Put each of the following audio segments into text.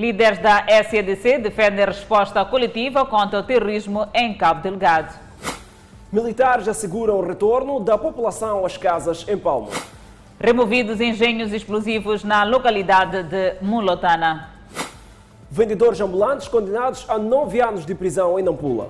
Líderes da SEDC defendem resposta coletiva contra o terrorismo em Cabo Delgado. Militares asseguram o retorno da população às casas em Palma. Removidos engenhos explosivos na localidade de Mulotana. Vendedores ambulantes condenados a nove anos de prisão em Nampula.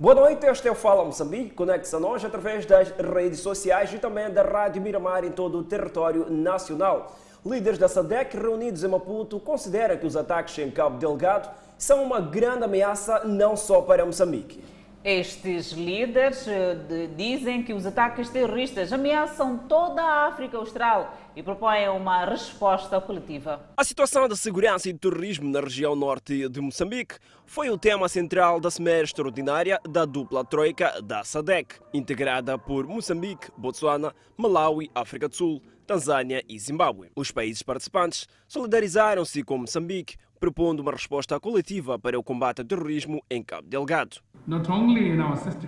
Boa noite, este é o Fala Moçambique. Conecte-se a nós através das redes sociais e também da Rádio Miramar em todo o território nacional. Líderes da SADEC reunidos em Maputo consideram que os ataques em Cabo Delgado são uma grande ameaça não só para Moçambique. Estes líderes eh, dizem que os ataques terroristas ameaçam toda a África Austral e propõem uma resposta coletiva. A situação da segurança e do terrorismo na região norte de Moçambique foi o tema central da Cimeira Extraordinária da dupla troika da SADEC, integrada por Moçambique, Botsuana, Malawi, África do Sul, Tanzânia e Zimbábue. Os países participantes solidarizaram-se com Moçambique, propondo uma resposta coletiva para o combate ao terrorismo em Cabo Delgado.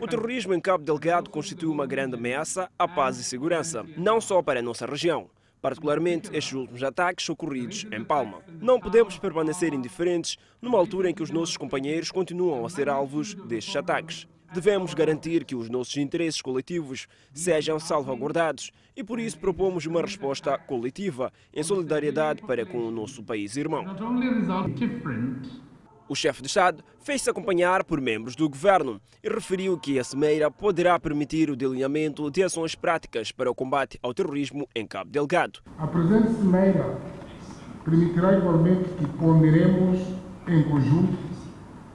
O terrorismo em Cabo Delgado constitui uma grande ameaça à paz e segurança, não só para a nossa região, particularmente estes últimos ataques ocorridos em Palma. Não podemos permanecer indiferentes numa altura em que os nossos companheiros continuam a ser alvos destes ataques. Devemos garantir que os nossos interesses coletivos sejam salvaguardados e por isso propomos uma resposta coletiva em solidariedade para com o nosso país irmão. O chefe de Estado fez-se acompanhar por membros do governo e referiu que a Cimeira poderá permitir o delineamento de ações práticas para o combate ao terrorismo em Cabo Delgado. A presente Cimeira permitirá igualmente que ponderemos em conjunto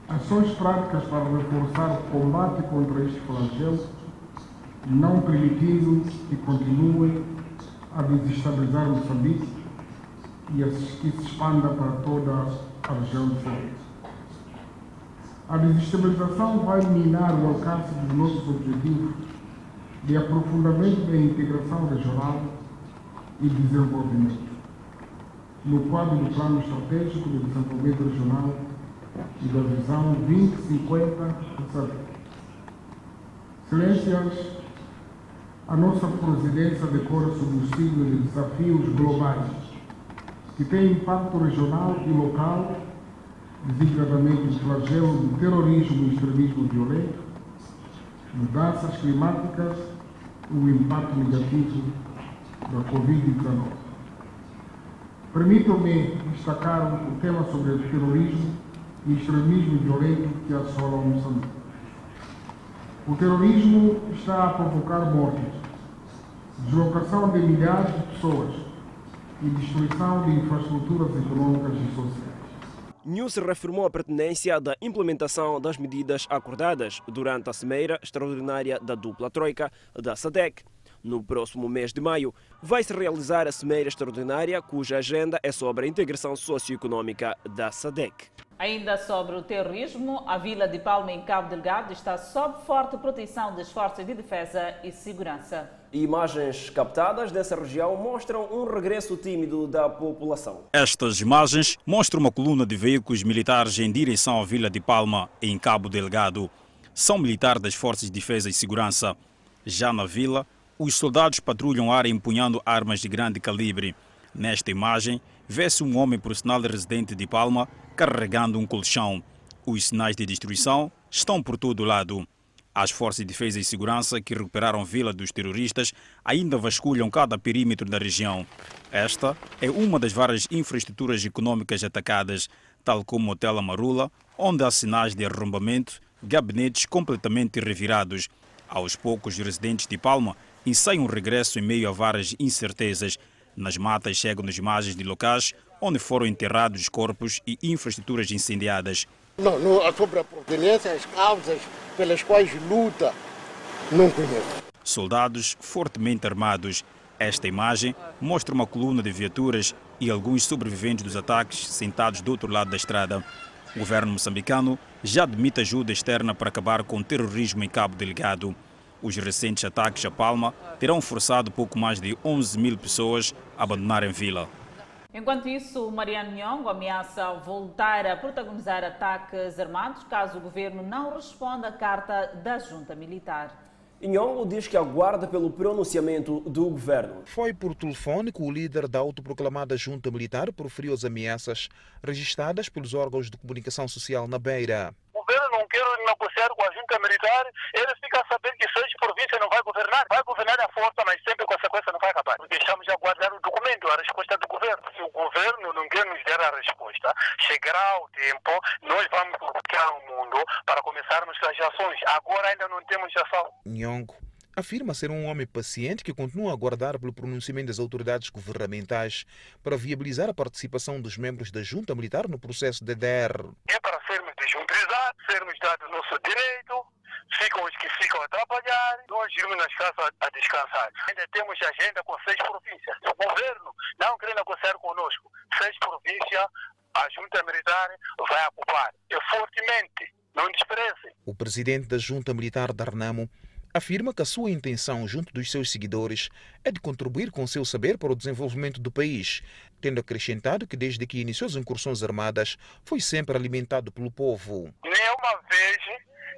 ações práticas para reforçar o combate contra este flagelo, não permitindo que continue a desestabilizar Moçambique e que se expanda para toda a região do Sul. A desestabilização vai minar o alcance dos nossos objetivos de aprofundamento da integração regional e desenvolvimento, no quadro do Plano Estratégico de Desenvolvimento Regional e da Visão 2050 do SADC. Excelências, a nossa presidência decora sob o signo de desafios globais que têm impacto regional e local designadamente o flagelo do terrorismo e extremismo violento, mudanças climáticas e o impacto negativo da Covid-19. Permitam-me destacar o tema sobre o terrorismo e extremismo violento que assolam Moçambique. O terrorismo está a provocar mortes, deslocação de milhares de pessoas e destruição de infraestruturas econômicas e sociais. News reafirmou a pertinência da implementação das medidas acordadas durante a Cimeira Extraordinária da dupla Troika da SADEC. No próximo mês de maio, vai-se realizar a Cimeira Extraordinária, cuja agenda é sobre a integração socioeconômica da SADEC. Ainda sobre o terrorismo, a vila de Palma, em Cabo Delgado, está sob forte proteção das forças de defesa e segurança. Imagens captadas dessa região mostram um regresso tímido da população. Estas imagens mostram uma coluna de veículos militares em direção à vila de Palma, em Cabo Delgado. São militares das forças de defesa e segurança. Já na vila, os soldados patrulham área empunhando armas de grande calibre. Nesta imagem, vê-se um homem profissional residente de Palma carregando um colchão. Os sinais de destruição estão por todo lado. As forças de defesa e segurança que recuperaram vila dos terroristas ainda vasculham cada perímetro da região. Esta é uma das várias infraestruturas econômicas atacadas, tal como o Hotel Amarula, onde há sinais de arrombamento, gabinetes completamente revirados. Aos poucos, os residentes de Palma ensaiam um regresso em meio a várias incertezas. Nas matas chegam as imagens de locais onde foram enterrados os corpos e infraestruturas incendiadas. Não, não sobre a proveniência, as causas pelas quais luta, não conheço. Soldados fortemente armados. Esta imagem mostra uma coluna de viaturas e alguns sobreviventes dos ataques sentados do outro lado da estrada. O governo moçambicano já admite ajuda externa para acabar com o terrorismo em Cabo Delgado. Os recentes ataques a Palma terão forçado pouco mais de 11 mil pessoas a abandonarem a vila. Enquanto isso, Mariano Nhongo ameaça voltar a protagonizar ataques armados caso o governo não responda à carta da junta militar. Nhongo diz que aguarda pelo pronunciamento do governo. Foi por telefone que o líder da autoproclamada junta militar proferiu as ameaças registradas pelos órgãos de comunicação social na Beira. Governo não quer negociar com a junta militar, ele fica sabendo que seis províncias não vai governar. Vai governar a força, mas sempre a consequência não vai acabar. Deixamos de aguardar o documento, a resposta do governo. Se o governo não quer nos dar a resposta, chegará o tempo, nós vamos bloquear o mundo para começarmos as ações. Agora ainda não temos ação. Nyong'o afirma ser um homem paciente que continua a aguardar pelo pronunciamento das autoridades governamentais para viabilizar a participação dos membros da junta militar no processo de DER. É para desjuntrizados, sermos dados nosso direito, ficam os que ficam a trabalhar, nós irmos nas casas a descansar. Ainda temos agenda com seis províncias. O governo não quer negociar conosco. Seis províncias, a junta militar vai ocupar. E fortemente, não desprezem. O presidente da junta militar de Arnamo afirma que a sua intenção junto dos seus seguidores é de contribuir com seu saber para o desenvolvimento do país, tendo acrescentado que desde que iniciou as incursões armadas foi sempre alimentado pelo povo. Vez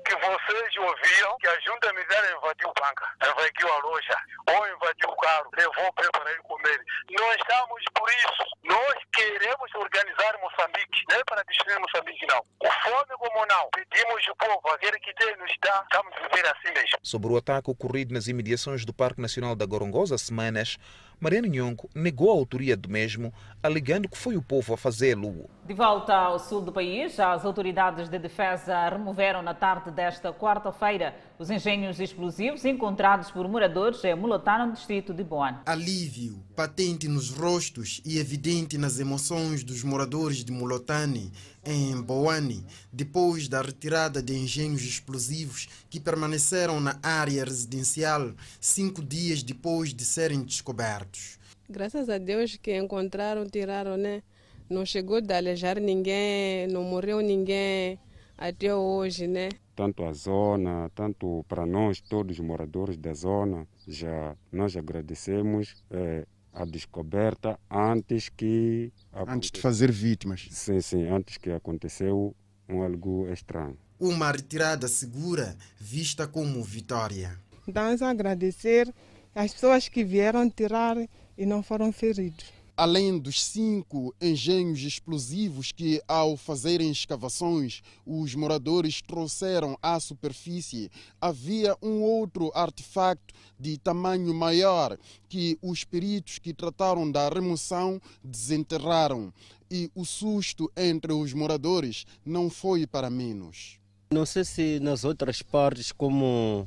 que vocês ouviram que a junta militar invadiu banca, invadiu a loja, ou invadiu o carro, levou para ele comer. Nós estamos por isso. Nós queremos organizar Moçambique, não é para destruir Moçambique, não. O fome como não. Pedimos ao povo, aquele que tem nos dá, estamos viver assim mesmo. Sobre o ataque ocorrido nas imediações do Parque Nacional da Gorongosa semanas, Mariano Nhongo negou a autoria do mesmo, alegando que foi o povo a fazê-lo. De volta ao sul do país, as autoridades de defesa removeram na tarde desta quarta-feira os engenhos explosivos encontrados por moradores em Mulotá, no distrito de Boane. Alívio patente nos rostos e evidente nas emoções dos moradores de Mulotane, em Boane, depois da retirada de engenhos explosivos que permaneceram na área residencial cinco dias depois de serem descobertos. Graças a Deus que encontraram, tiraram, né? Não chegou de alejar ninguém, não morreu ninguém até hoje, né? Tanto a zona, tanto para nós, todos os moradores da zona, já nós agradecemos é, a descoberta antes que... Antes de fazer vítimas. Sim, sim, antes que aconteceu um algo estranho. Uma retirada segura vista como vitória. Vamos agradecer as pessoas que vieram tirar e não foram feridos além dos cinco engenhos explosivos que, ao fazerem escavações, os moradores trouxeram à superfície, havia um outro artefacto de tamanho maior que os peritos que trataram da remoção desenterraram. E o susto entre os moradores não foi para menos. Não sei se nas outras partes, como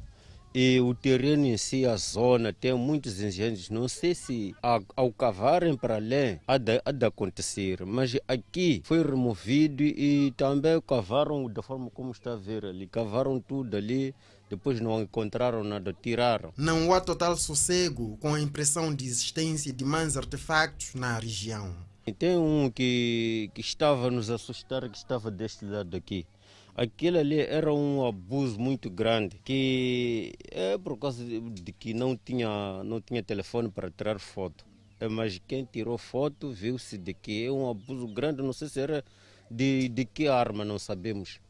e o terreno em si, a zona, tem muitos engenhos. Não sei se ao cavarem para além há de, há de acontecer, mas aqui foi removido e também cavaram da forma como está a ver ali. Cavaram tudo ali, depois não encontraram nada, tiraram. Não há total sossego com a impressão de existência de mais artefactos na região. Tem um que, que estava a nos assustar, que estava deste lado aqui. Aquilo ali era um abuso muito grande, que é por causa de que não tinha, não tinha telefone para tirar foto. É, mas quem tirou foto viu-se de que é um abuso grande, não sei se era de, de que arma, não sabemos.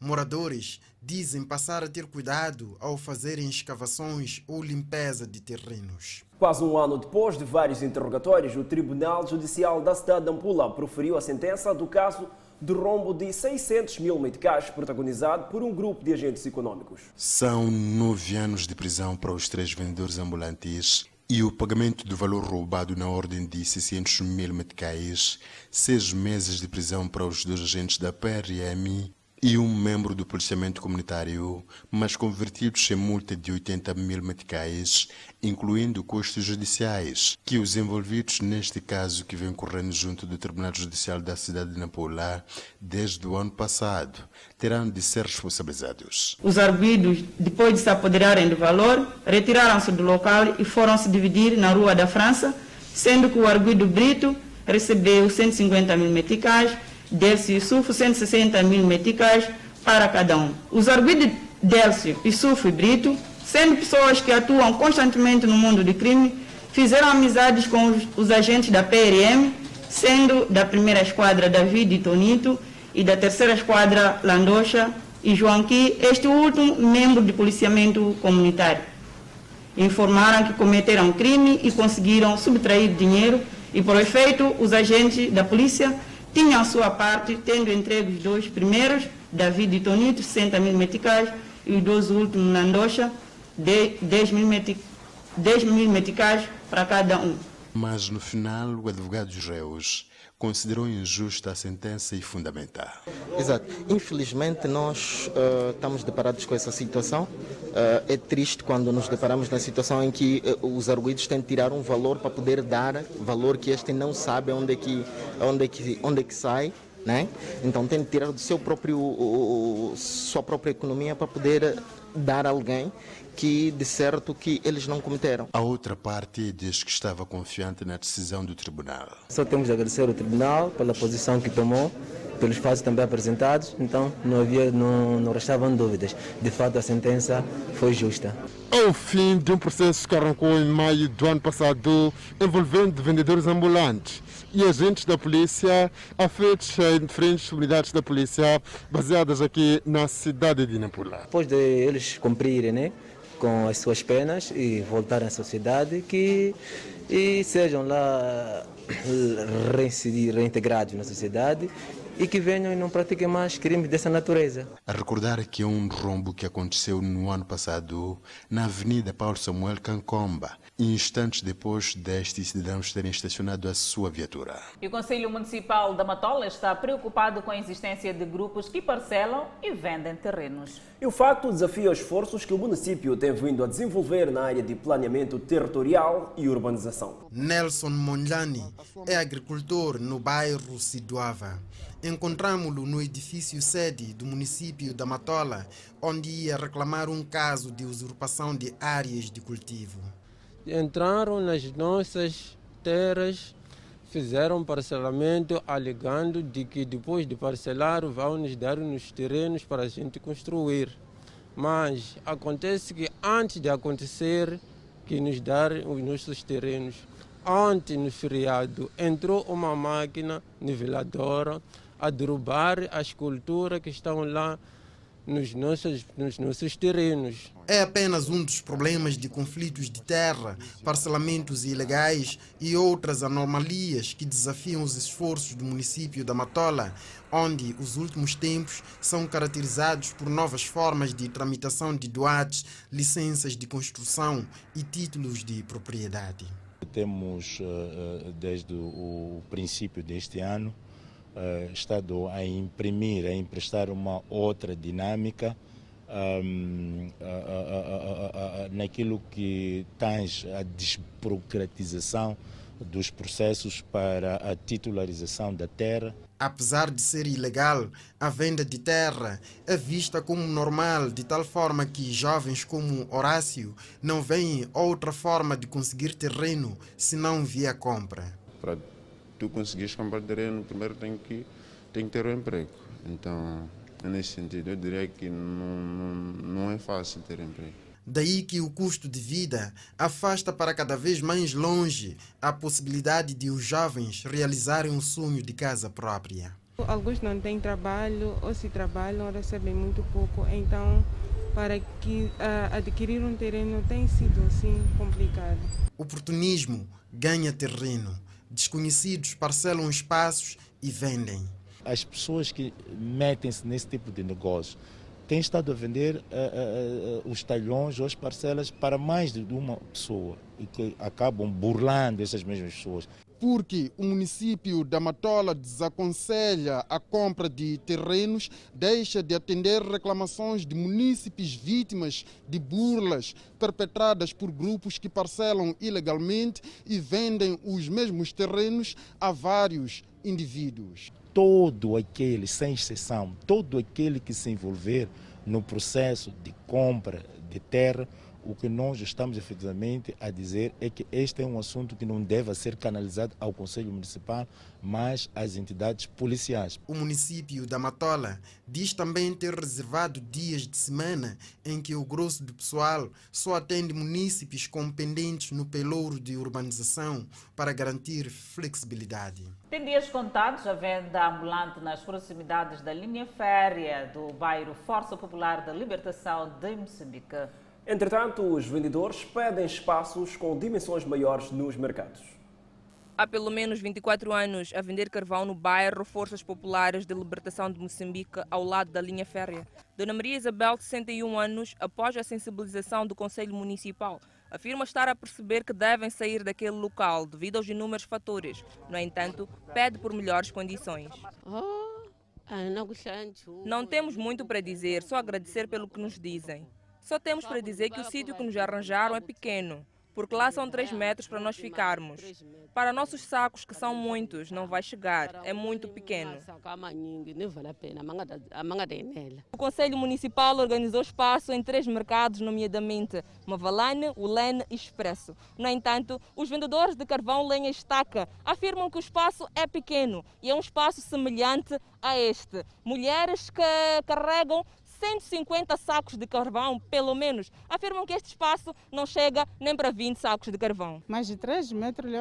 Moradores dizem passar a ter cuidado ao fazerem escavações ou limpeza de terrenos. Quase um ano depois de vários interrogatórios, o Tribunal Judicial da cidade de Ampula proferiu a sentença do caso de rombo de 600 mil meticais protagonizado por um grupo de agentes econômicos. São nove anos de prisão para os três vendedores ambulantes e o pagamento do valor roubado na ordem de 600 mil meticais, seis meses de prisão para os dois agentes da PRM e um membro do policiamento comunitário, mas convertidos em multa de 80 mil meticais, incluindo custos judiciais, que os envolvidos neste caso que vem correndo junto do Tribunal Judicial da cidade de Nampula desde o ano passado, terão de ser responsabilizados. Os arguidos, depois de se apoderarem do valor, retiraram-se do local e foram se dividir na Rua da França, sendo que o arguido Brito recebeu 150 mil meticais Délcio Sufo, 160 mil meticais para cada um. Os arguidos Délcio Sufo e Brito, sendo pessoas que atuam constantemente no mundo do crime, fizeram amizades com os, os agentes da PRM, sendo da primeira esquadra David e Tonito e da terceira esquadra Landocha e Joanqui, este último membro de policiamento comunitário. informaram que cometeram crime e conseguiram subtrair dinheiro e, por efeito, os agentes da polícia tinham a sua parte, tendo entregue os dois primeiros, David e Tonito, 60 mil meticais, e os dois últimos, Nandocha, 10 mil, metic, 10 mil meticais para cada um. Mas no final, o advogado dos réus considerou injusta a sentença e fundamental. Exato. Infelizmente, nós uh, estamos deparados com essa situação. Uh, é triste quando nos deparamos na situação em que uh, os arguidos têm de tirar um valor para poder dar valor que este não sabe onde é que, onde é que, onde é que sai. Né? Então tem de tirar do seu próprio, sua própria economia para poder dar a alguém que de certo que eles não cometeram. A outra parte diz que estava confiante na decisão do tribunal. Só temos de agradecer ao tribunal pela posição que tomou, pelos fatos também apresentados, então não havia, não, não restavam dúvidas. De fato, a sentença foi justa. Ao fim de um processo que arrancou em maio do ano passado, envolvendo vendedores ambulantes e agentes da polícia afetos em diferentes unidades da polícia baseadas aqui na cidade de Nampula. Depois de eles cumprirem, né? Com as suas penas e voltarem à sociedade que e sejam lá reintegrados na sociedade e que venham e não pratiquem mais crimes dessa natureza. A recordar que é um rombo que aconteceu no ano passado na Avenida Paulo Samuel Cancomba, instantes depois destes cidadãos terem estacionado a sua viatura. E o Conselho Municipal da Matola está preocupado com a existência de grupos que parcelam e vendem terrenos. E o facto desafia os esforços que o município tem vindo a desenvolver na área de planeamento territorial e urbanização. Nelson Monlani é agricultor no bairro Siduava. Encontramos-lo no edifício sede do município da Matola, onde ia reclamar um caso de usurpação de áreas de cultivo. Entraram nas nossas terras, fizeram parcelamento, alegando de que depois de parcelar vão nos dar nos terrenos para a gente construir. Mas acontece que antes de acontecer que nos dar os nossos terrenos, ontem no feriado entrou uma máquina niveladora a derrubar as esculturas que estão lá nos nossos, nos nossos terrenos. É apenas um dos problemas de conflitos de terra, parcelamentos ilegais e outras anomalias que desafiam os esforços do município da Matola, onde os últimos tempos são caracterizados por novas formas de tramitação de doates, licenças de construção e títulos de propriedade. Temos, eh, eh, desde o princípio deste ano, uh, Estado a imprimir, a emprestar uma outra dinâmica um, a, a, a, naquilo que tange a desburocratização dos processos para a titularização da terra. Apesar de ser ilegal, a venda de terra é vista como normal, de tal forma que jovens como Horácio não veem outra forma de conseguir terreno senão via compra. Para tu conseguires comprar terreno, primeiro tem que, tem que ter um emprego. Então, nesse sentido, eu diria que não, não, não é fácil ter emprego. Daí que o custo de vida afasta para cada vez mais longe a possibilidade de os jovens realizarem um sonho de casa própria. Alguns não têm trabalho, ou se trabalham, recebem muito pouco. Então, para que, uh, adquirir um terreno tem sido assim complicado. Oportunismo ganha terreno desconhecidos parcelam espaços e vendem. As pessoas que metem-se nesse tipo de negócio têm estado a vender uh, uh, uh, os talhões ou as parcelas para mais de uma pessoa e que acabam burlando essas mesmas pessoas porque o município da Matola desaconselha a compra de terrenos, deixa de atender reclamações de munícipes vítimas de burlas perpetradas por grupos que parcelam ilegalmente e vendem os mesmos terrenos a vários indivíduos. Todo aquele, sem exceção, todo aquele que se envolver no processo de compra de terra o que nós estamos efetivamente a dizer é que este é um assunto que não deve ser canalizado ao Conselho Municipal, mas às entidades policiais. O município da Matola diz também ter reservado dias de semana em que o grosso do pessoal só atende munícipes com pendentes no pelouro de urbanização para garantir flexibilidade. Tem dias contados a venda ambulante nas proximidades da linha férrea do bairro Força Popular da Libertação de Moçambique. Entretanto, os vendedores pedem espaços com dimensões maiores nos mercados. Há pelo menos 24 anos a vender carvão no bairro Forças Populares de Libertação de Moçambique, ao lado da linha férrea. Dona Maria Isabel, de 61 anos, após a sensibilização do Conselho Municipal, afirma estar a perceber que devem sair daquele local devido aos inúmeros fatores. No entanto, pede por melhores condições. Não temos muito para dizer, só agradecer pelo que nos dizem. Só temos para dizer que o sítio que nos arranjaram é pequeno porque lá são 3 metros para nós ficarmos. Para nossos sacos, que são muitos, não vai chegar, é muito pequeno. O Conselho Municipal organizou espaço em três mercados, nomeadamente Mavalane, Ulene e Expresso. No entanto, os vendedores de carvão lenha estaca afirmam que o espaço é pequeno e é um espaço semelhante a este. Mulheres que carregam 150 sacos de carvão, pelo menos, afirmam que este espaço não chega nem para 20 sacos de carvão. Mais de 3 metros,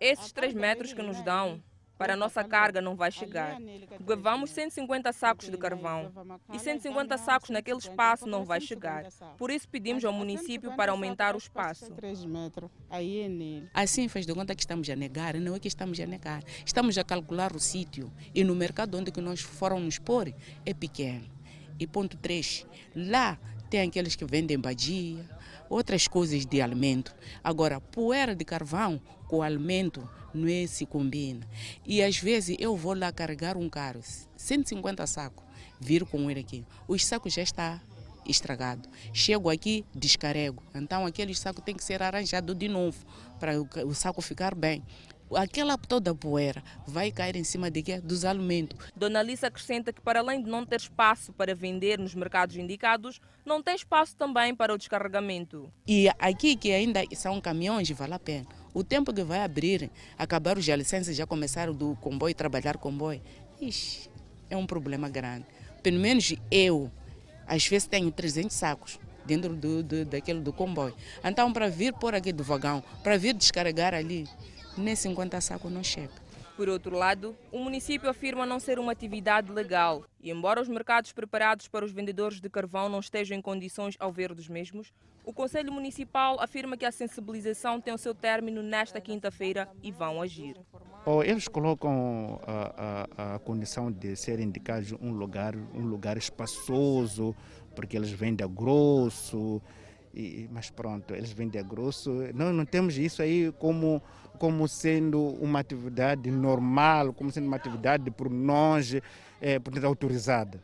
Esses 3 metros que nos dão para a nossa carga não vai chegar. Levamos 150 sacos de carvão e 150 sacos naquele espaço não vai chegar. Por isso pedimos ao município para aumentar o espaço. Assim faz de conta que estamos a negar, não é que estamos a negar. Estamos a calcular o sítio e no mercado onde que nós foram nos pôr é pequeno. E ponto 3, lá tem aqueles que vendem badia, outras coisas de alimento. Agora, poeira de carvão com alimento não é se combina. E às vezes eu vou lá carregar um carro, 150 sacos, vir com ele aqui. Os sacos já está estragado. Chego aqui, descarrego. Então aquele saco tem que ser arranjado de novo para o saco ficar bem aquela toda poeira vai cair em cima de quê? dos alimentos. Dona Alice acrescenta que, para além de não ter espaço para vender nos mercados indicados, não tem espaço também para o descarregamento. E aqui, que ainda são caminhões, vale a pena. O tempo que vai abrir, acabar os licenças, já começaram do comboio, trabalhar comboio, ixi, é um problema grande. Pelo menos eu, às vezes tenho 300 sacos dentro do, do, daquele do comboio. Então, para vir por aqui do vagão, para vir descarregar ali, nem 50 sacos não chega. Por outro lado, o município afirma não ser uma atividade legal e, embora os mercados preparados para os vendedores de carvão não estejam em condições ao ver dos mesmos, o Conselho Municipal afirma que a sensibilização tem o seu término nesta quinta-feira e vão agir. Eles colocam a, a, a, condição de ser indicados um lugar, um lugar espaçoso, porque eles vendem a grosso, e, mas pronto, eles vendem a grosso. Nós não temos isso aí como como sendo uma atividade normal, como sendo uma atividade por nós, é, portanto, autorizada.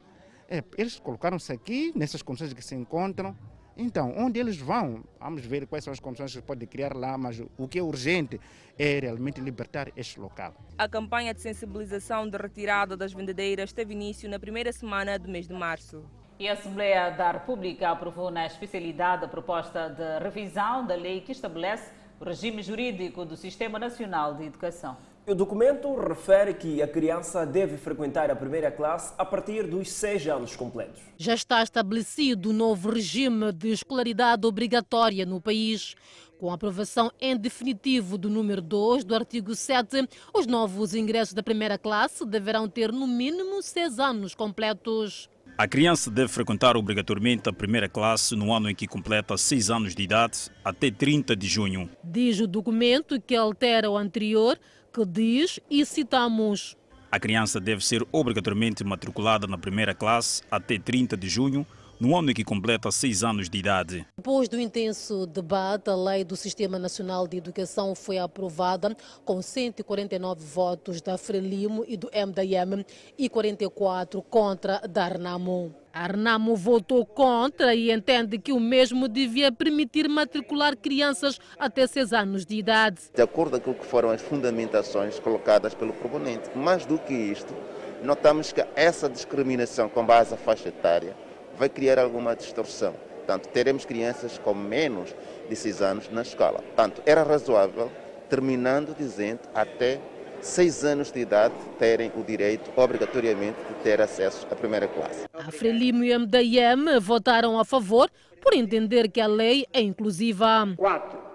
É, eles colocaram-se aqui, nessas condições que se encontram. Então, onde eles vão? Vamos ver quais são as condições que pode criar lá, mas o que é urgente é realmente libertar este local. A campanha de sensibilização de retirada das vendedeiras teve início na primeira semana do mês de março. E a Assembleia da República aprovou na especialidade a proposta de revisão da lei que estabelece o regime jurídico do Sistema Nacional de Educação. O documento refere que a criança deve frequentar a primeira classe a partir dos seis anos completos. Já está estabelecido o novo regime de escolaridade obrigatória no país. Com a aprovação em definitivo do número 2 do artigo 7, os novos ingressos da primeira classe deverão ter no mínimo seis anos completos. A criança deve frequentar obrigatoriamente a primeira classe no ano em que completa 6 anos de idade, até 30 de junho. Diz o documento que altera o anterior, que diz, e citamos: A criança deve ser obrigatoriamente matriculada na primeira classe até 30 de junho no ano em que completa seis anos de idade. Depois do intenso debate, a Lei do Sistema Nacional de Educação foi aprovada com 149 votos da Frelimo e do MDM e 44 contra da Arnamo. Arnamo votou contra e entende que o mesmo devia permitir matricular crianças até 6 anos de idade. De acordo com aquilo que foram as fundamentações colocadas pelo proponente, mais do que isto, notamos que essa discriminação com base à faixa etária vai criar alguma distorção. Portanto, teremos crianças com menos de 6 anos na escola. Portanto, era razoável, terminando dizendo até 6 anos de idade terem o direito, obrigatoriamente, de ter acesso à primeira classe. A Frelimo e o MDM votaram a favor por entender que a lei é inclusiva. 4.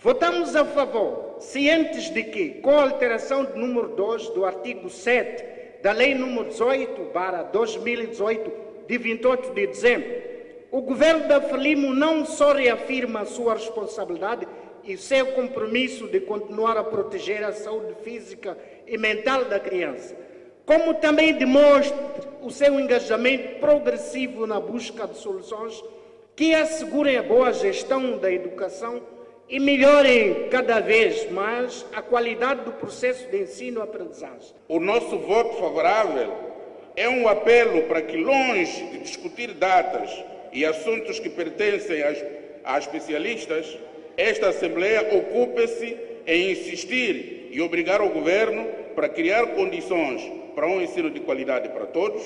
Votamos a favor, cientes de que, com a alteração do número 2 do artigo 7 da Lei número 18, 2018, de 28 de dezembro, O governo da Frelimo não só reafirma a sua responsabilidade e seu compromisso de continuar a proteger a saúde física e mental da criança, como também demonstra o seu engajamento progressivo na busca de soluções que assegurem a boa gestão da educação e melhorem cada vez mais a qualidade do processo de ensino-aprendizagem. O nosso voto favorável é um apelo para que, longe de discutir datas e assuntos que pertencem a especialistas, esta Assembleia ocupe-se em insistir e obrigar o Governo para criar condições para um ensino de qualidade para todos,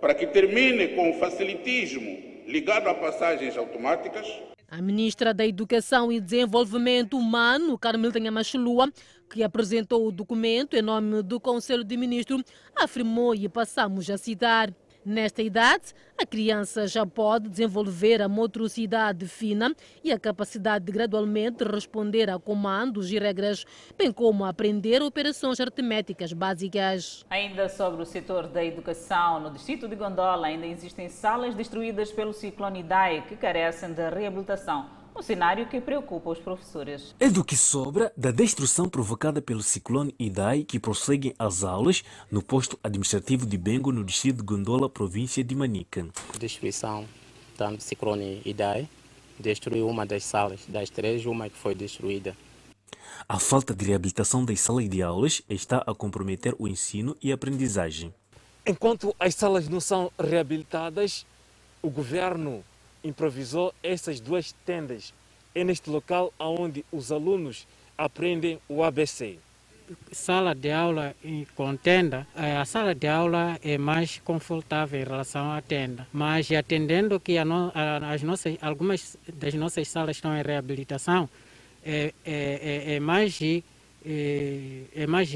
para que termine com o facilitismo ligado a passagens automáticas. A ministra da Educação e Desenvolvimento Humano, Carmelita Machulua, que apresentou o documento em nome do Conselho de Ministros, afirmou e passamos a citar. Nesta idade, a criança já pode desenvolver a motricidade fina e a capacidade de gradualmente responder a comandos e regras, bem como aprender operações aritméticas básicas. Ainda sobre o setor da educação, no distrito de Gondola ainda existem salas destruídas pelo ciclone Idai que carecem de reabilitação um cenário que preocupa os professores. É do que sobra da destruição provocada pelo ciclone Idai que prosseguem as aulas no posto administrativo de Bengo, no distrito de Gondola, província de Manica. Destruição do ciclone Idai destruiu uma das salas, das três, uma que foi destruída. A falta de reabilitação das salas de aulas está a comprometer o ensino e a aprendizagem. Enquanto as salas não são reabilitadas, o governo improvisou essas duas tendas. É neste local onde os alunos aprendem o ABC. Sala de aula com tenda, é, a sala de aula é mais confortável em relação à tenda, mas atendendo que a no, a, as nossas, algumas das nossas salas estão em reabilitação, é, é, é, é mais, é, é mais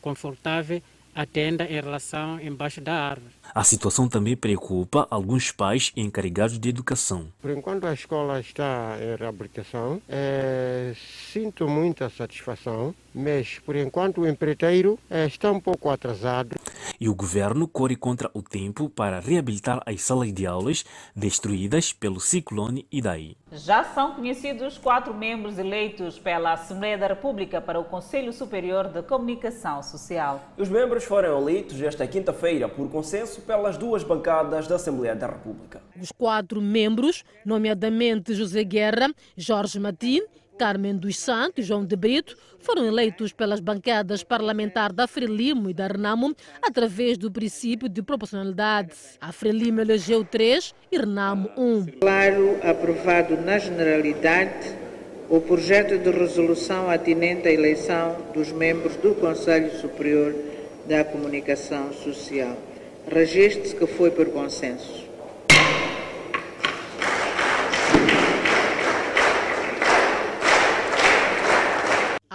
confortável a tenda em relação embaixo da árvore. A situação também preocupa alguns pais encarregados de educação. Por enquanto a escola está em reabilitação, é, sinto muita satisfação, mas por enquanto o empreiteiro é, está um pouco atrasado. E o governo corre contra o tempo para reabilitar as salas de aulas destruídas pelo ciclone Idai. Já são conhecidos quatro membros eleitos pela Assembleia da República para o Conselho Superior de Comunicação Social. Os membros foram eleitos esta quinta-feira por consenso pelas duas bancadas da Assembleia da República. Os quatro membros, nomeadamente José Guerra, Jorge Matim Carmen dos Santos e João de Brito foram eleitos pelas bancadas parlamentar da Frelimo e da Renamo através do princípio de proporcionalidade. A Frelimo elegeu três e Renamo um. Claro, aprovado na generalidade o projeto de resolução atinente à eleição dos membros do Conselho Superior da Comunicação Social. Registre-se que foi por consenso.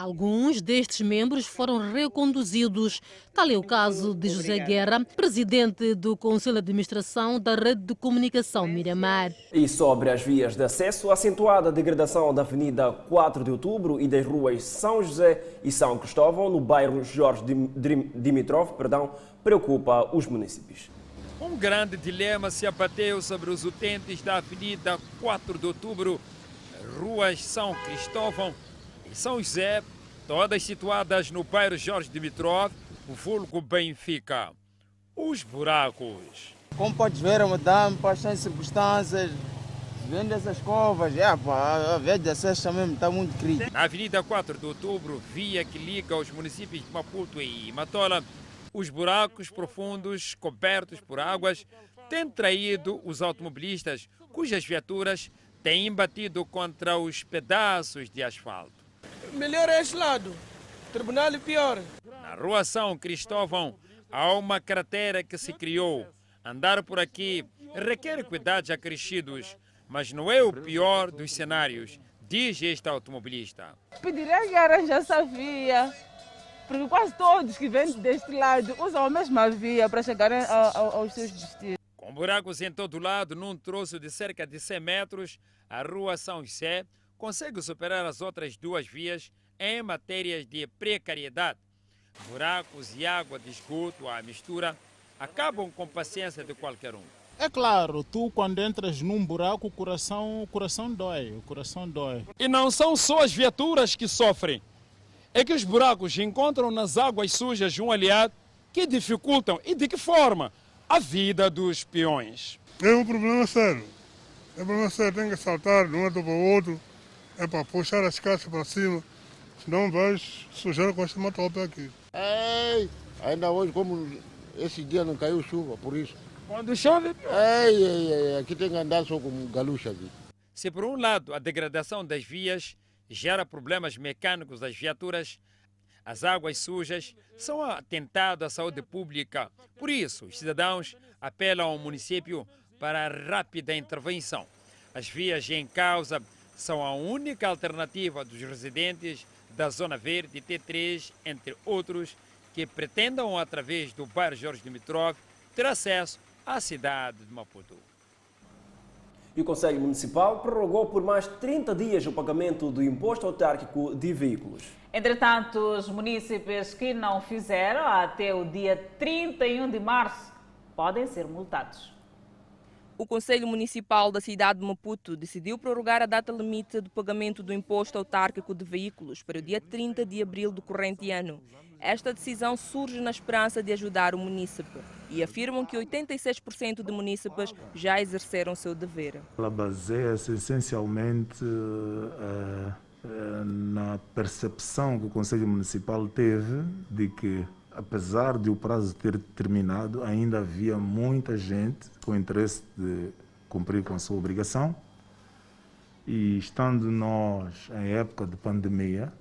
Alguns destes membros foram reconduzidos. Tal é o caso de José Guerra, presidente do Conselho de Administração da Rede de Comunicação Miramar. E sobre as vias de acesso, acentuada a degradação da Avenida 4 de Outubro e das ruas São José e São Cristóvão, no bairro Jorge Dimitrov, perdão, preocupa os municípios. Um grande dilema se abateu sobre os utentes da Avenida 4 de Outubro, ruas São Cristóvão são José, todas situadas no bairro Jorge Dimitrov, o vulgo Benfica. Os buracos. Como podes ver, madame, para as circunstâncias, vendo essas covas, é, pá, a via de acesso também está muito crítica. Na Avenida 4 de Outubro, via que liga os municípios de Maputo e Matola, os buracos profundos, cobertos por águas, têm traído os automobilistas, cujas viaturas têm batido contra os pedaços de asfalto melhor é este lado. Tribunal é pior. Na rua São Cristóvão há uma cratera que se criou. Andar por aqui requer cuidados acrescidos, mas não é o pior dos cenários, diz este automobilista. Pediria que arranjasse a via, porque quase todos que vêm deste lado usam a mesma via para chegarem aos seus destinos. Com buracos em todo lado, num troço de cerca de 100 metros, a rua São José consegue superar as outras duas vias em matérias de precariedade. Buracos e água de esgoto à mistura acabam com a paciência de qualquer um. É claro, tu quando entras num buraco, o coração, o coração dói, o coração dói. E não são só as viaturas que sofrem. É que os buracos encontram nas águas sujas um aliado que dificultam e de que forma a vida dos peões. É um problema sério. É um problema sério, tem que saltar de um lado para o outro, é para puxar as caixas para cima, senão vais sujar com esta matope aqui. Ei, ainda hoje, como esse dia não caiu chuva, por isso. Quando chove? Ei, ei, ei, aqui tem que andar só com galucha aqui. Se por um lado a degradação das vias gera problemas mecânicos das viaturas, as águas sujas são atentado à saúde pública. Por isso, os cidadãos apelam ao município para a rápida intervenção. As vias em causa são a única alternativa dos residentes da Zona Verde T3, entre outros, que pretendam, através do bairro Jorge Dimitrov, ter acesso à cidade de Maputo. E o Conselho Municipal prorrogou por mais 30 dias o pagamento do imposto autárquico de veículos. Entretanto, os municípios que não fizeram até o dia 31 de março podem ser multados. O Conselho Municipal da cidade de Maputo decidiu prorrogar a data limite do pagamento do imposto autárquico de veículos para o dia 30 de abril do corrente ano. Esta decisão surge na esperança de ajudar o munícipe e afirmam que 86% de munícipes já exerceram seu dever. Ela baseia-se essencialmente uh, uh, na percepção que o Conselho Municipal teve de que, apesar de o prazo ter terminado, ainda havia muita gente com interesse de cumprir com a sua obrigação. E estando nós em época de pandemia,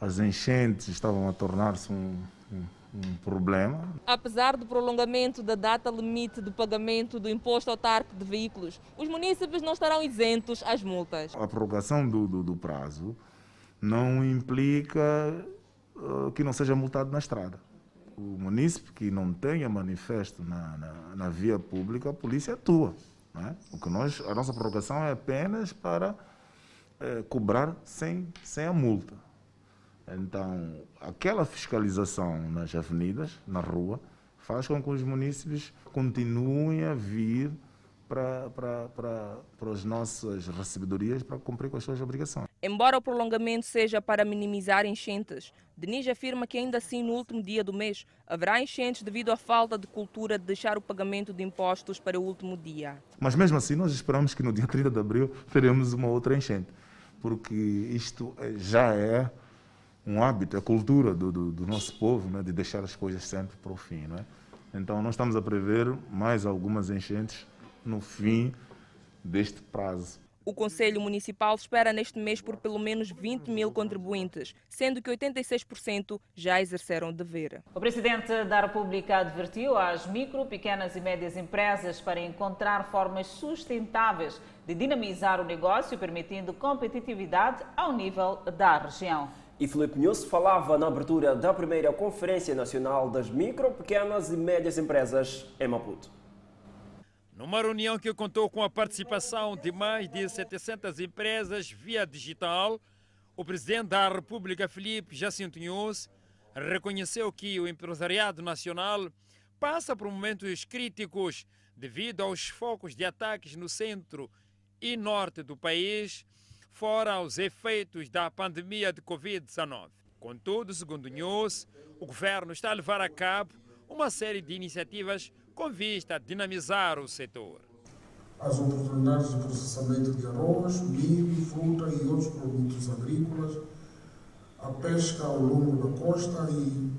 as enchentes estavam a tornar-se um, um, um, problema. Apesar do prolongamento da data limite de pagamento do imposto autárquico de veículos, os municípios não estarão isentos às multas. A prorrogação do, do, do prazo não implica uh, que não seja multado na estrada. O município que não tenha manifesto na, na, na via pública, a polícia atua. É? O que nós, a nossa prorrogação é apenas para é, cobrar sem, sem a multa. Então, aquela fiscalização nas avenidas, na rua, faz com que os municípios continuem a vir para, para, para, para as nossas recebedorias para cumprir com as suas obrigações. Embora o prolongamento seja para minimizar enchentes, Denise afirma que ainda assim no último dia do mês haverá enchentes devido à falta de cultura de deixar o pagamento de impostos para o último dia. Mas mesmo assim nós esperamos que no dia 30 de abril teremos uma outra enchente, porque isto já é um hábito, a cultura do, do, do nosso povo, né, de deixar as coisas sempre para o fim. Né? Então, nós estamos a prever mais algumas enchentes no fim deste prazo. O Conselho Municipal espera neste mês por pelo menos 20 mil contribuintes, sendo que 86% já exerceram o dever. O Presidente da República advertiu às micro, pequenas e médias empresas para encontrar formas sustentáveis de dinamizar o negócio, permitindo competitividade ao nível da região. E Felipe News falava na abertura da primeira Conferência Nacional das Micro, Pequenas e Médias Empresas em Maputo. Numa reunião que contou com a participação de mais de 700 empresas via digital, o presidente da República, Felipe Jacinto News, reconheceu que o empresariado nacional passa por momentos críticos devido aos focos de ataques no centro e norte do país fora os efeitos da pandemia de Covid-19. Contudo, segundo News, o governo está a levar a cabo uma série de iniciativas com vista a dinamizar o setor. As oportunidades de processamento de arroz, milho, fruta e outros produtos agrícolas, a pesca ao longo da costa e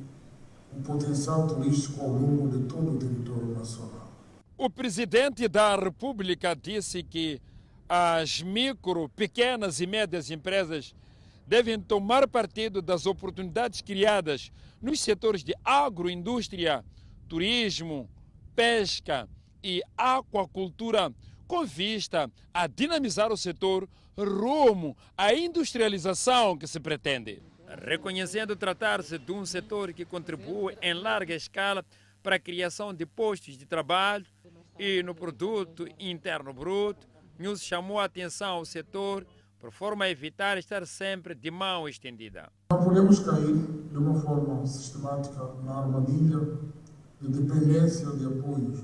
o potencial turístico ao longo de todo o território nacional. O presidente da República disse que as micro, pequenas e médias empresas devem tomar partido das oportunidades criadas nos setores de agroindústria, turismo, pesca e aquacultura, com vista a dinamizar o setor rumo à industrialização que se pretende. Reconhecendo tratar-se de um setor que contribui em larga escala para a criação de postos de trabalho e no produto interno bruto, News chamou a atenção ao setor por forma a evitar estar sempre de mão estendida. Não podemos cair de uma forma sistemática na armadilha de dependência de apoios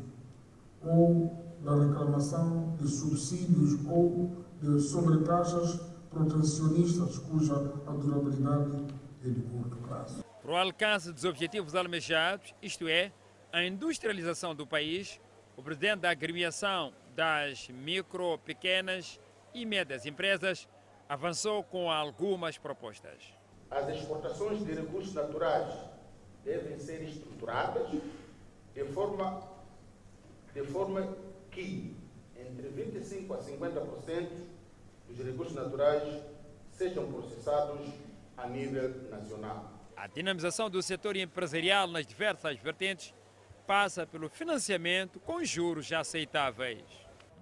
ou da reclamação de subsídios ou de sobretaxas protecionistas cuja a durabilidade é de curto prazo. Para o alcance dos objetivos almejados, isto é, a industrialização do país, o presidente da agremiação das micro, pequenas e médias empresas avançou com algumas propostas. As exportações de recursos naturais devem ser estruturadas de forma, de forma que entre 25% a 50% dos recursos naturais sejam processados a nível nacional. A dinamização do setor empresarial nas diversas vertentes passa pelo financiamento com juros aceitáveis.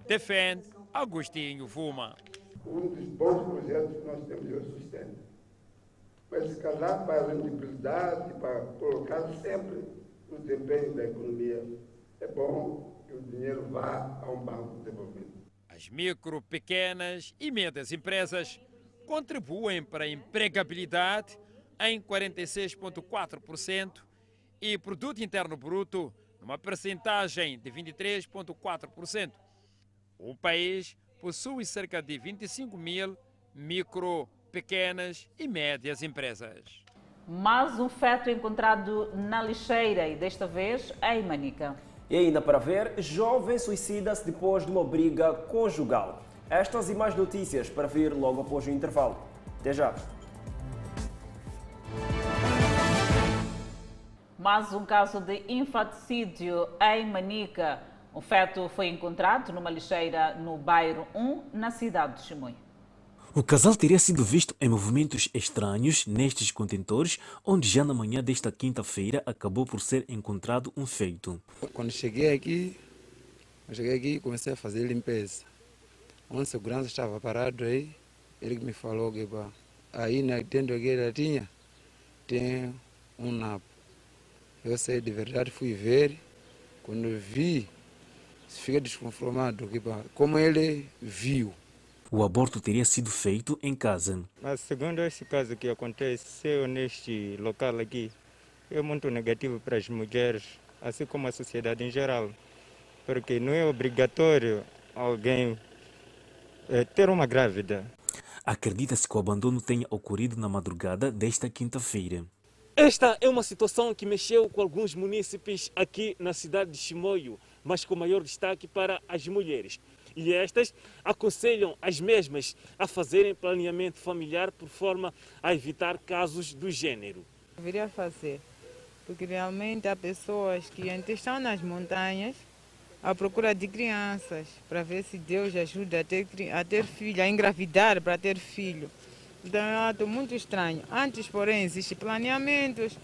Defende Agostinho Fuma. Um dos bons projetos que nós temos é o sustento. Mas se casar para a rendibilidade, para colocar sempre o desempenho da economia, é bom que o dinheiro vá a um banco de desenvolvimento. As micro, pequenas e médias empresas contribuem para a empregabilidade em 46,4% e produto interno bruto numa percentagem de 23,4%. O país possui cerca de 25 mil micro, pequenas e médias empresas. Mais um feto encontrado na lixeira e desta vez em Manica. E ainda para ver, jovem suicida-se depois de uma briga conjugal. Estas e mais notícias para vir logo após o intervalo. Até já! Mais um caso de infanticídio em Manica. O feto foi encontrado numa lixeira no bairro 1, na cidade de Chimoio. O casal teria sido visto em movimentos estranhos nestes contentores, onde já na manhã desta quinta-feira acabou por ser encontrado um feito. Quando cheguei aqui, cheguei aqui comecei a fazer limpeza. Um segurança estava parado aí, ele me falou que pá, aí dentro que ele tinha, tem um napo. Eu sei de verdade, fui ver, quando vi, fiquei desconformado, que, pá, como ele viu. O aborto teria sido feito em casa. Mas segundo esse caso que aconteceu neste local aqui, é muito negativo para as mulheres, assim como a sociedade em geral. Porque não é obrigatório alguém é, ter uma grávida. Acredita-se que o abandono tenha ocorrido na madrugada desta quinta-feira. Esta é uma situação que mexeu com alguns munícipes aqui na cidade de Chimoio, mas com maior destaque para as mulheres e estas aconselham as mesmas a fazerem planeamento familiar por forma a evitar casos do gênero. Deveria fazer, porque realmente há pessoas que estão nas montanhas à procura de crianças para ver se Deus ajuda a ter, a ter filho, a engravidar para ter filho. Então é um ato muito estranho. Antes, porém, existem planeamentos.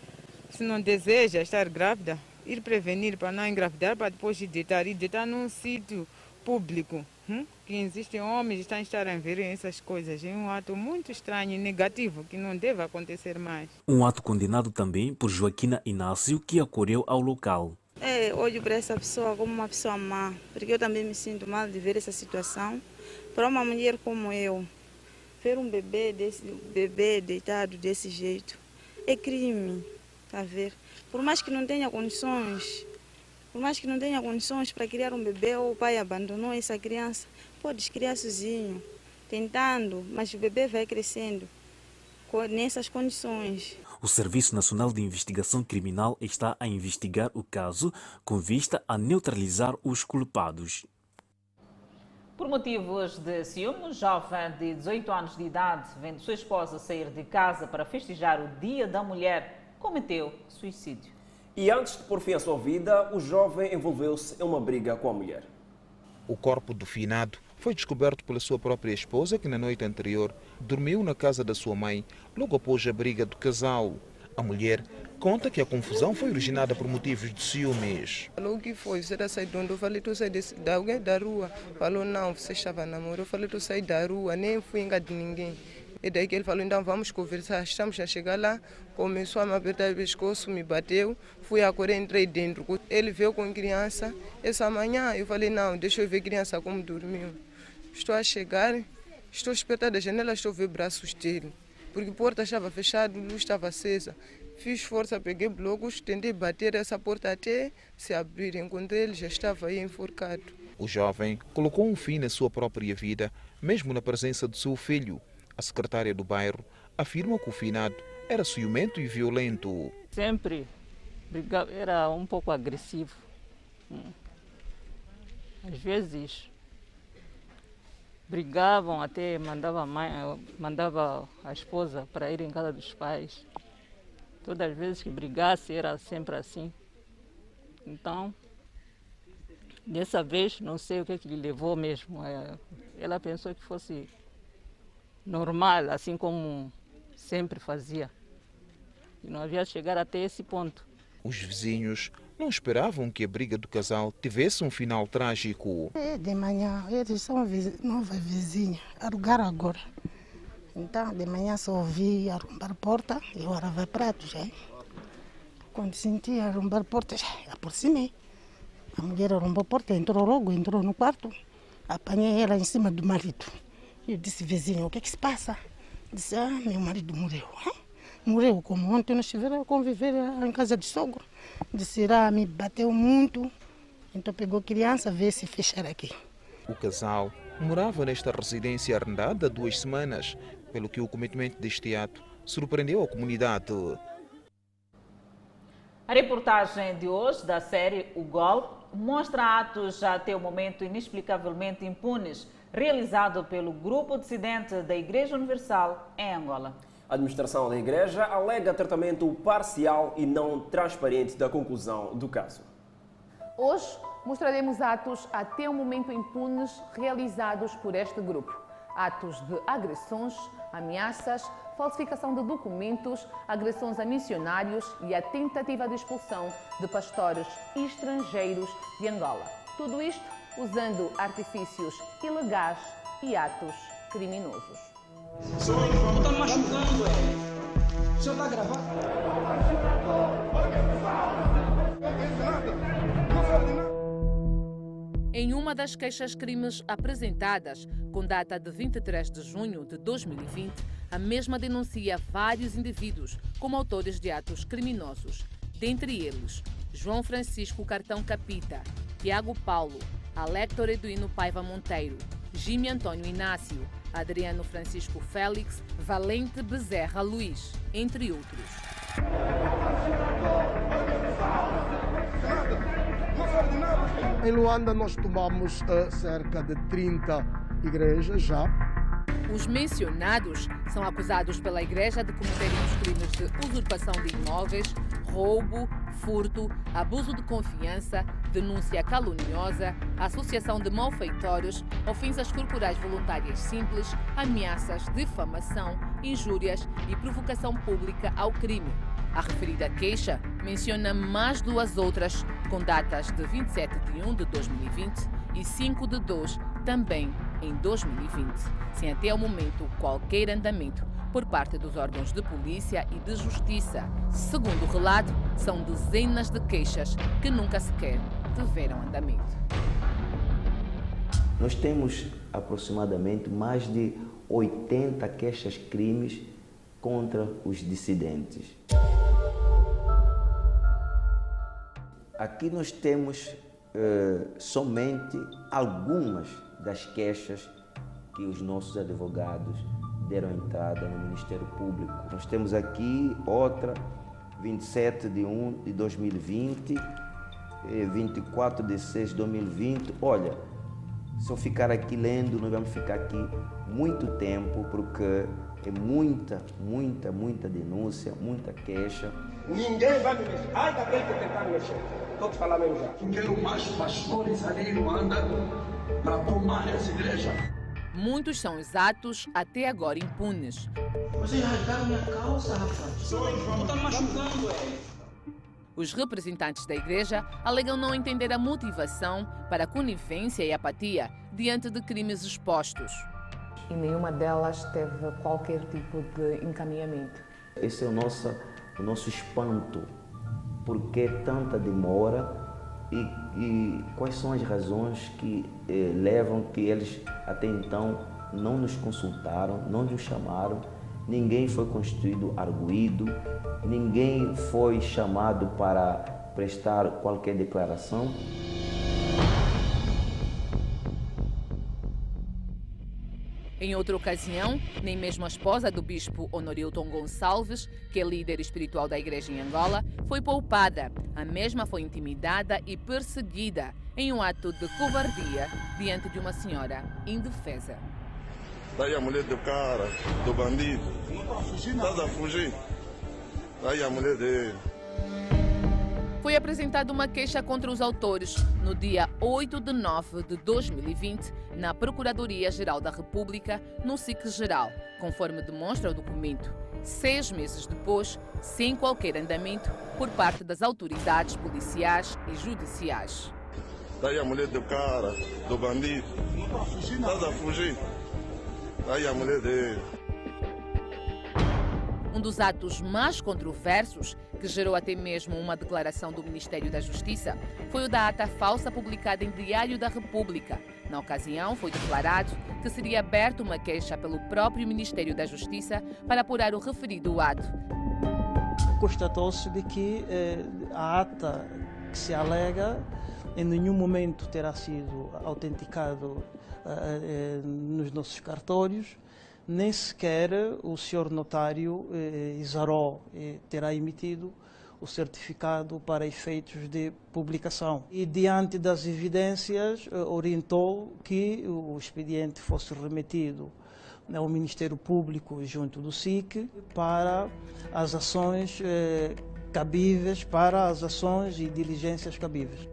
Se não deseja estar grávida, ir prevenir para não engravidar, para depois de deitar, e deitar num sítio público, hum? que existem homens que estão a estar a ver essas coisas. É um ato muito estranho e negativo que não deve acontecer mais. Um ato condenado também por Joaquina Inácio, que acorreu ao local. É, olho para essa pessoa como uma pessoa má, porque eu também me sinto mal de ver essa situação. Para uma mulher como eu, ver um bebê, desse, bebê deitado desse jeito é crime, tá ver? Por mais que não tenha condições, por mais que não tenha condições para criar um bebê ou o pai abandonou essa criança, pode criar sozinho, tentando, mas o bebê vai crescendo nessas condições. O Serviço Nacional de Investigação Criminal está a investigar o caso com vista a neutralizar os culpados. Por motivos de ciúme, um jovem de 18 anos de idade, vendo sua esposa sair de casa para festejar o Dia da Mulher, cometeu suicídio. E antes de pôr fim à sua vida, o jovem envolveu-se em uma briga com a mulher. O corpo do finado foi descoberto pela sua própria esposa, que na noite anterior dormiu na casa da sua mãe, logo após a briga do casal. A mulher conta que a confusão foi originada por motivos de ciúmes. Falou o que foi? Você está saindo de onde? Eu falei, tu sai desse, da alguém da rua. Falou, não, você estava namorando. Eu falei, tu sai da rua, nem fui enganar de ninguém. E daí que ele falou, então vamos conversar. Estamos a chegar lá, começou a me apertar o pescoço, me bateu, fui a correr, entrei dentro. Ele veio com criança. Essa manhã eu falei, não, deixa eu ver criança como dormiu. Estou a chegar, estou a espetar da janela, estou a ver braços dele. Porque a porta estava fechada, a luz estava acesa. Fiz força, peguei blocos, tentei bater essa porta até se abrir. Encontrei ele, já estava aí enforcado. O jovem colocou um fim na sua própria vida, mesmo na presença de seu filho. A secretária do bairro afirma que o finado era ciumento e violento. Sempre era um pouco agressivo. Às vezes brigavam, até mandava a, mãe, mandava a esposa para ir em casa dos pais. Todas as vezes que brigasse era sempre assim. Então, dessa vez, não sei o que, é que lhe levou mesmo. É, ela pensou que fosse normal, assim como sempre fazia. E não havia chegar até esse ponto. Os vizinhos não esperavam que a briga do casal tivesse um final trágico. É, de manhã, eles são nova vizinha, alugaram agora. Então, de manhã só ouvi arrombar a porta e eu lavar pratos. Já. Quando senti arrombar a porta, já aproximei. A mulher arrombou a porta, entrou logo, entrou no quarto. Apanhei ela em cima do marido. Eu disse, vizinho, o que é que se passa? Disse, ah, meu marido morreu. Morreu como ontem nós estivemos a conviver em casa de sogro. Disse, ah, me bateu muito. Então pegou criança, vê se fechar aqui. O casal morava nesta residência arrendada há duas semanas, pelo que o cometimento deste ato surpreendeu a comunidade. A reportagem de hoje da série O Gol mostra atos até o momento inexplicavelmente impunes realizado pelo grupo dissidente da Igreja Universal em Angola. A administração da igreja alega tratamento parcial e não transparente da conclusão do caso. Hoje mostraremos atos até o momento impunes realizados por este grupo. Atos de agressões, ameaças, falsificação de documentos, agressões a missionários e a tentativa de expulsão de pastores estrangeiros de Angola. Tudo isto usando artifícios ilegais e atos criminosos. Machucando, é. O senhor tá gravando? Em uma das queixas-crimes apresentadas, com data de 23 de junho de 2020, a mesma denuncia vários indivíduos como autores de atos criminosos, dentre eles João Francisco Cartão Capita, Tiago Paulo, Alector Eduino Paiva Monteiro, Jimmy Antônio Inácio, Adriano Francisco Félix, Valente Bezerra Luiz, entre outros. Em Luanda nós tomamos uh, cerca de 30 igrejas já. Os mencionados são acusados pela Igreja de cometerem os crimes de usurpação de imóveis, roubo, furto, abuso de confiança, denúncia caluniosa, associação de malfeitórios, ofensas corporais voluntárias simples, ameaças, difamação, injúrias e provocação pública ao crime. A referida queixa menciona mais duas outras, com datas de 27 de 1 de 2020 e 5 de 2 também em 2020, sem até ao momento qualquer andamento por parte dos órgãos de polícia e de justiça. Segundo o relato, são dezenas de queixas que nunca sequer tiveram andamento. Nós temos aproximadamente mais de 80 queixas-crimes contra os dissidentes. Aqui nós temos uh, somente algumas das queixas que os nossos advogados deram entrada no Ministério Público. Nós temos aqui outra, 27 de 1 de 2020, 24 de 6 de 2020. Olha, se eu ficar aqui lendo, nós vamos ficar aqui muito tempo, porque é muita, muita, muita denúncia, muita queixa. Ninguém vai me mexer. Ai, daquele que tentar me mexer. Estou te falando mesmo já. Quero mais pastores ali em Luanda para tomar essa igreja. Muitos são os atos até agora impunes. Vocês rasgaram minha calça, rapaz. Não tá machucando, é. Os representantes da igreja alegam não entender a motivação para a conivência e apatia diante de crimes expostos. E nenhuma delas teve qualquer tipo de encaminhamento. Esse é o nosso, o nosso espanto. Por que tanta demora e, e quais são as razões que eh, levam que eles até então não nos consultaram, não nos chamaram, ninguém foi constituído arguído, ninguém foi chamado para prestar qualquer declaração. Em outra ocasião, nem mesmo a esposa do bispo Honorilton Gonçalves, que é líder espiritual da igreja em Angola, foi poupada. A mesma foi intimidada e perseguida em um ato de covardia diante de uma senhora indefesa. Daí a mulher do cara, do bandido. Estás a fugir? Daí a mulher dele. Foi apresentada uma queixa contra os autores no dia 8 de nove de 2020 na Procuradoria-Geral da República, no SIC Geral, conforme demonstra o documento. Seis meses depois, sem qualquer andamento por parte das autoridades policiais e judiciais. Daí a mulher do cara, do bandido. Estás a fugir? Daí a mulher dele. Um dos atos mais controversos, que gerou até mesmo uma declaração do Ministério da Justiça, foi o da ata falsa publicada em Diário da República. Na ocasião, foi declarado que seria aberta uma queixa pelo próprio Ministério da Justiça para apurar o referido ato. Constatou-se de que eh, a ata que se alega em nenhum momento terá sido autenticado eh, eh, nos nossos cartórios nem sequer o senhor notário eh, Isaró eh, terá emitido o certificado para efeitos de publicação. E diante das evidências, eh, orientou que o expediente fosse remetido ao Ministério Público junto do SIC para as ações eh, cabíveis, para as ações e diligências cabíveis.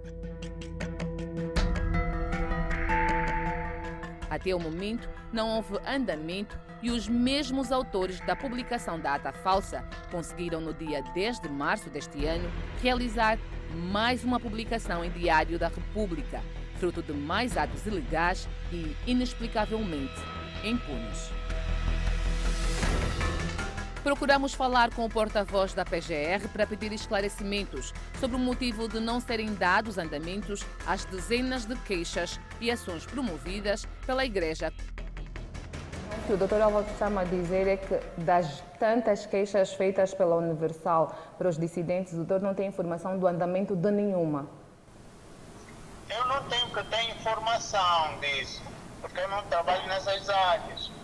Até o momento, não houve andamento e os mesmos autores da publicação da ata falsa conseguiram, no dia 10 de março deste ano, realizar mais uma publicação em Diário da República, fruto de mais atos ilegais e, inexplicavelmente, impunes. Procuramos falar com o porta-voz da PGR para pedir esclarecimentos sobre o motivo de não serem dados andamentos às dezenas de queixas e ações promovidas pela Igreja. O que o doutor Álvaro está a dizer é que das tantas queixas feitas pela Universal para os dissidentes, o doutor não tem informação do andamento de nenhuma. Eu não tenho que ter informação disso, porque eu não trabalho nessas áreas.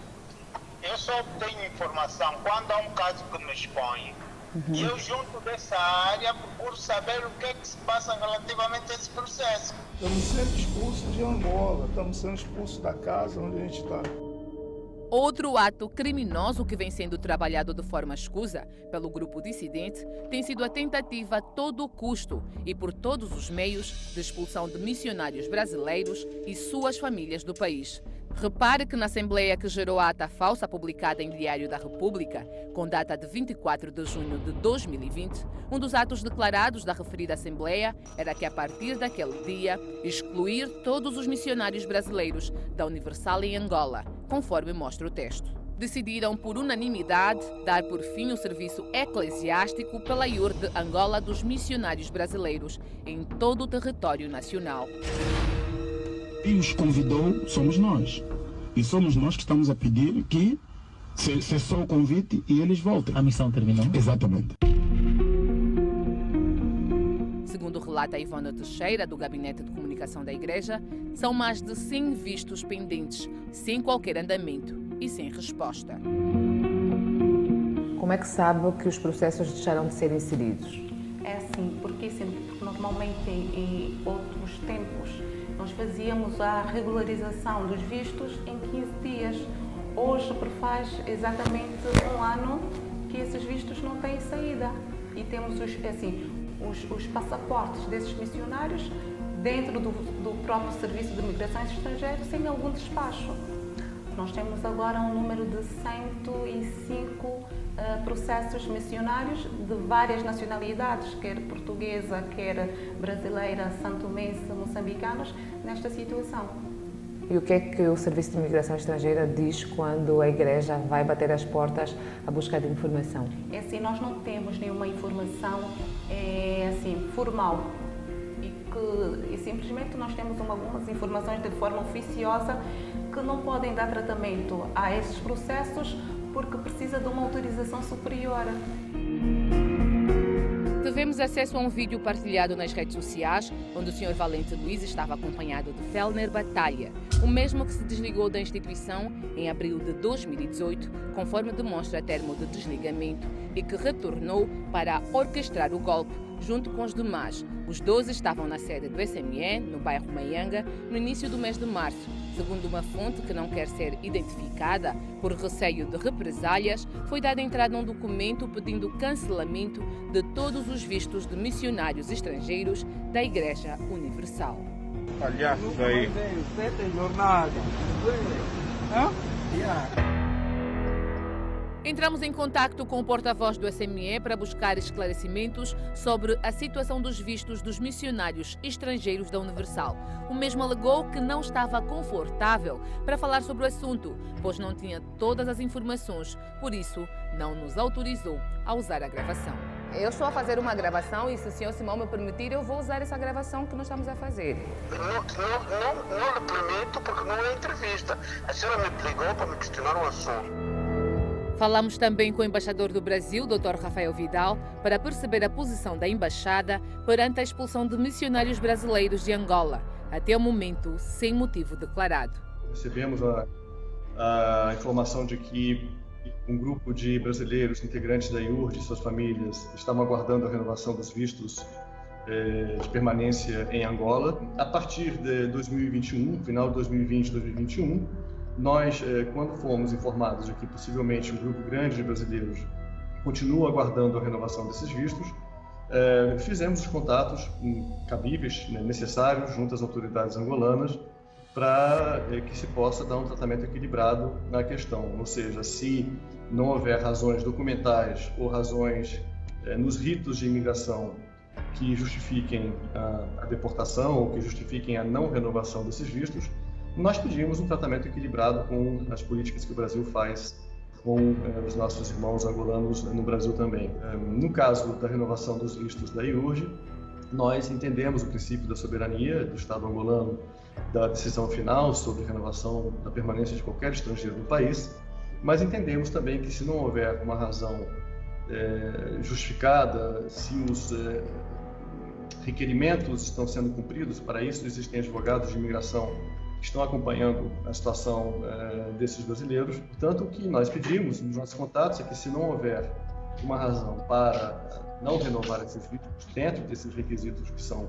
Eu só tenho informação quando há um caso que me expõe. Uhum. E eu, junto dessa área, procuro saber o que é que se passa relativamente a esse processo. Estamos sendo expulsos de Angola, estamos sendo expulsos da casa onde a gente está. Outro ato criminoso que vem sendo trabalhado de forma escusa pelo grupo dissidente tem sido a tentativa a todo custo e por todos os meios de expulsão de missionários brasileiros e suas famílias do país. Repare que na Assembleia que gerou a ata falsa publicada em Diário da República, com data de 24 de junho de 2020, um dos atos declarados da referida Assembleia era que, a partir daquele dia, excluir todos os missionários brasileiros da Universal em Angola, conforme mostra o texto. Decidiram por unanimidade dar por fim o serviço eclesiástico pela IUR de Angola dos missionários brasileiros em todo o território nacional. E os convidou somos nós. E somos nós que estamos a pedir que cessou o convite e eles voltem. A missão terminou? Exatamente. Segundo relata Ivona Teixeira, do Gabinete de Comunicação da Igreja, são mais de 100 vistos pendentes, sem qualquer andamento e sem resposta. Como é que sabe que os processos deixaram de ser inseridos? É assim, porque, sim, porque normalmente em outros tempos nós fazíamos a regularização dos vistos em 15 dias. Hoje faz exatamente um ano que esses vistos não têm saída. E temos os, assim, os, os passaportes desses missionários dentro do, do próprio Serviço de Migrações Estrangeiras sem algum despacho. Nós temos agora um número de 105 uh, processos missionários de várias nacionalidades, quer portuguesa, quer brasileira, santomense, moçambicanos, nesta situação. E o que é que o Serviço de Imigração Estrangeira diz quando a Igreja vai bater as portas à busca de informação? É assim, nós não temos nenhuma informação é, assim, formal e, que, e simplesmente nós temos uma, algumas informações de forma oficiosa que não podem dar tratamento a esses processos porque precisa de uma autorização superior. Tivemos acesso a um vídeo partilhado nas redes sociais, onde o Sr. Valente Luiz estava acompanhado de Fellner Batalha, o mesmo que se desligou da instituição em abril de 2018, conforme demonstra termo de desligamento, e que retornou para orquestrar o golpe junto com os demais. Os 12 estavam na sede do SME, no bairro Maianga, no início do mês de março. Segundo uma fonte que não quer ser identificada por receio de represálias, foi dada entrada um documento pedindo cancelamento de todos os vistos de missionários estrangeiros da Igreja Universal. Palhaços aí. jornada. Entramos em contato com o porta-voz do SME para buscar esclarecimentos sobre a situação dos vistos dos missionários estrangeiros da Universal. O mesmo alegou que não estava confortável para falar sobre o assunto, pois não tinha todas as informações, por isso não nos autorizou a usar a gravação. Eu estou a fazer uma gravação e se o senhor Simão me permitir, eu vou usar essa gravação que nós estamos a fazer. Não, não, não, não lhe permito porque não é entrevista. A senhora me ligou para me questionar um assunto. Falamos também com o embaixador do Brasil, Dr. Rafael Vidal, para perceber a posição da embaixada perante a expulsão de missionários brasileiros de Angola, até o momento sem motivo declarado. Recebemos a, a informação de que um grupo de brasileiros integrantes da IURD e suas famílias estavam aguardando a renovação dos vistos eh, de permanência em Angola. A partir de 2021, final de 2020 2021, nós, eh, quando fomos informados de que possivelmente um grupo grande de brasileiros continua aguardando a renovação desses vistos, eh, fizemos os contatos cabíveis, né, necessários, junto às autoridades angolanas, para eh, que se possa dar um tratamento equilibrado na questão. Ou seja, se não houver razões documentais ou razões nos ritos de imigração que justifiquem a, deportação ou que justifiquem a não renovação desses vistos, nós pedimos um tratamento equilibrado com as políticas que o Brasil faz com eh, os nossos irmãos angolanos no Brasil também. Eh, no caso da renovação dos vistos da IURG, nós entendemos o princípio da soberania do Estado angolano da decisão final sobre renovação da permanência de qualquer estrangeiro no país, mas entendemos também que se não houver uma razão eh, justificada, se os eh, requerimentos estão sendo cumpridos, para isso existem advogados de imigração estão acompanhando a situação é, desses brasileiros. Portanto, o que nós pedimos nos nossos contatos é que, se não houver uma razão para não renovar esses vistos dentro desses requisitos que são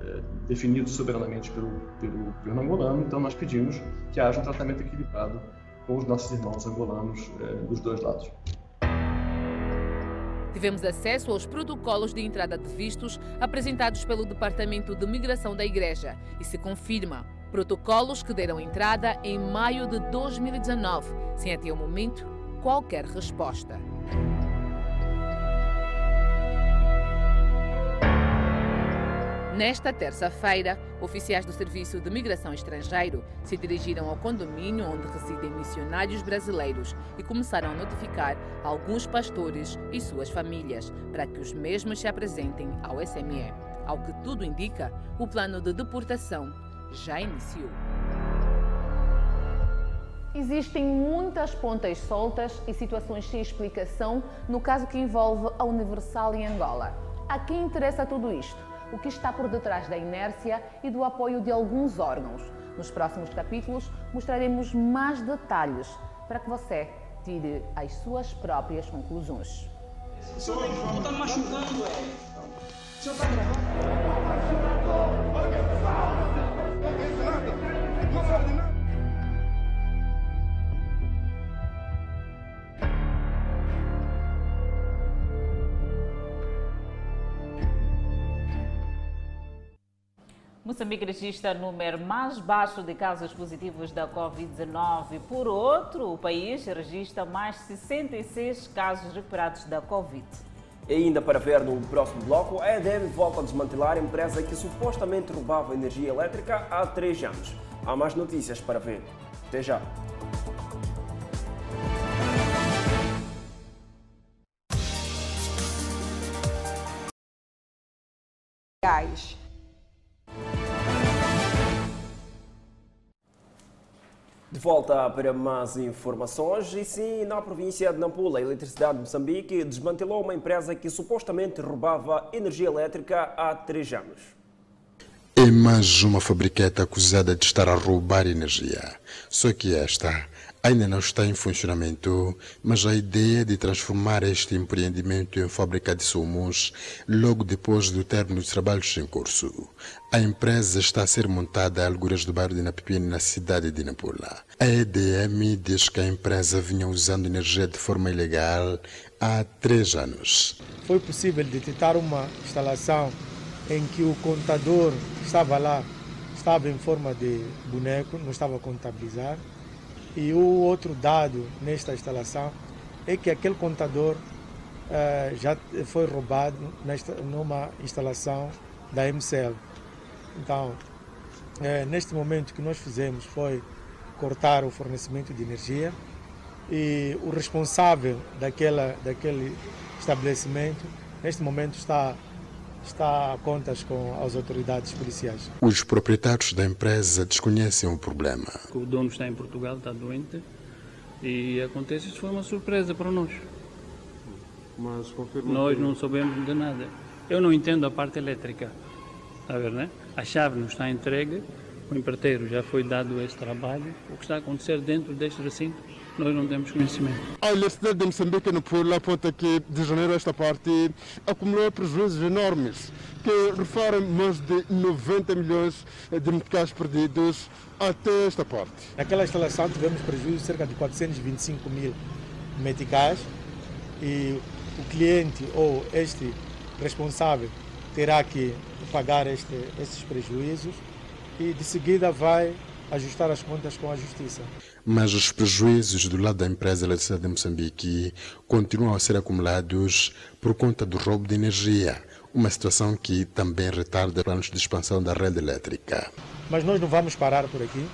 é, definidos soberanamente pelo, pelo governo angolano, então nós pedimos que haja um tratamento equilibrado com os nossos irmãos angolanos é, dos dois lados. Tivemos acesso aos protocolos de entrada de vistos apresentados pelo Departamento de Migração da Igreja e se confirma Protocolos que deram entrada em maio de 2019, sem até o momento qualquer resposta. Nesta terça-feira, oficiais do Serviço de Migração Estrangeiro se dirigiram ao condomínio onde residem missionários brasileiros e começaram a notificar alguns pastores e suas famílias para que os mesmos se apresentem ao SME. Ao que tudo indica, o plano de deportação já iniciou. Existem muitas pontas soltas e situações sem explicação no caso que envolve a Universal em Angola. A quem interessa tudo isto? O que está por detrás da inércia e do apoio de alguns órgãos? Nos próximos capítulos mostraremos mais detalhes para que você tire as suas próprias conclusões. Senhor, está machucando, é. O senhor está gravando? Moçambique registra número mais baixo de casos positivos da Covid-19. Por outro, o país registra mais 66 casos recuperados da Covid. E ainda para ver no próximo bloco, a EDM volta a desmantelar a empresa que supostamente roubava energia elétrica há três anos. Há mais notícias para ver. Até já. De volta para mais informações, e sim, na província de Nampula, a Eletricidade de Moçambique desmantelou uma empresa que supostamente roubava energia elétrica há três anos. É mais uma fabricante acusada de estar a roubar energia. Só que esta ainda não está em funcionamento, mas a ideia de transformar este empreendimento em fábrica de sumos logo depois do término dos trabalhos em curso. A empresa está a ser montada a alguras do bairro de Napipini, na cidade de Nampula. A EDM diz que a empresa vinha usando energia de forma ilegal há três anos. Foi possível detectar uma instalação em que o contador estava lá, estava em forma de boneco, não estava a contabilizar. E o outro dado nesta instalação é que aquele contador uh, já foi roubado nesta, numa instalação da MCL. Então, é, neste momento que nós fizemos foi cortar o fornecimento de energia e o responsável daquela, daquele estabelecimento, neste momento, está, está a contas com as autoridades policiais. Os proprietários da empresa desconhecem o problema. O dono está em Portugal, está doente e acontece, isso foi uma surpresa para nós. Mas Nós não soubemos de nada. Eu não entendo a parte elétrica, a ver, né? A chave não está entregue, o empreiteiro já foi dado esse trabalho. O que está a acontecer dentro deste recinto, nós não temos conhecimento. A Universidade de Moçambique, no Pula, aponta que de janeiro a esta parte acumulou prejuízos enormes, que referem mais de 90 milhões de meticais perdidos até esta parte. Naquela instalação tivemos prejuízo de cerca de 425 mil meticais e o cliente ou este responsável terá que pagar este, estes prejuízos e de seguida vai ajustar as contas com a justiça. Mas os prejuízos do lado da empresa Eletricidade de Moçambique continuam a ser acumulados por conta do roubo de energia, uma situação que também retarda planos de expansão da rede elétrica. Mas nós não vamos parar por aqui,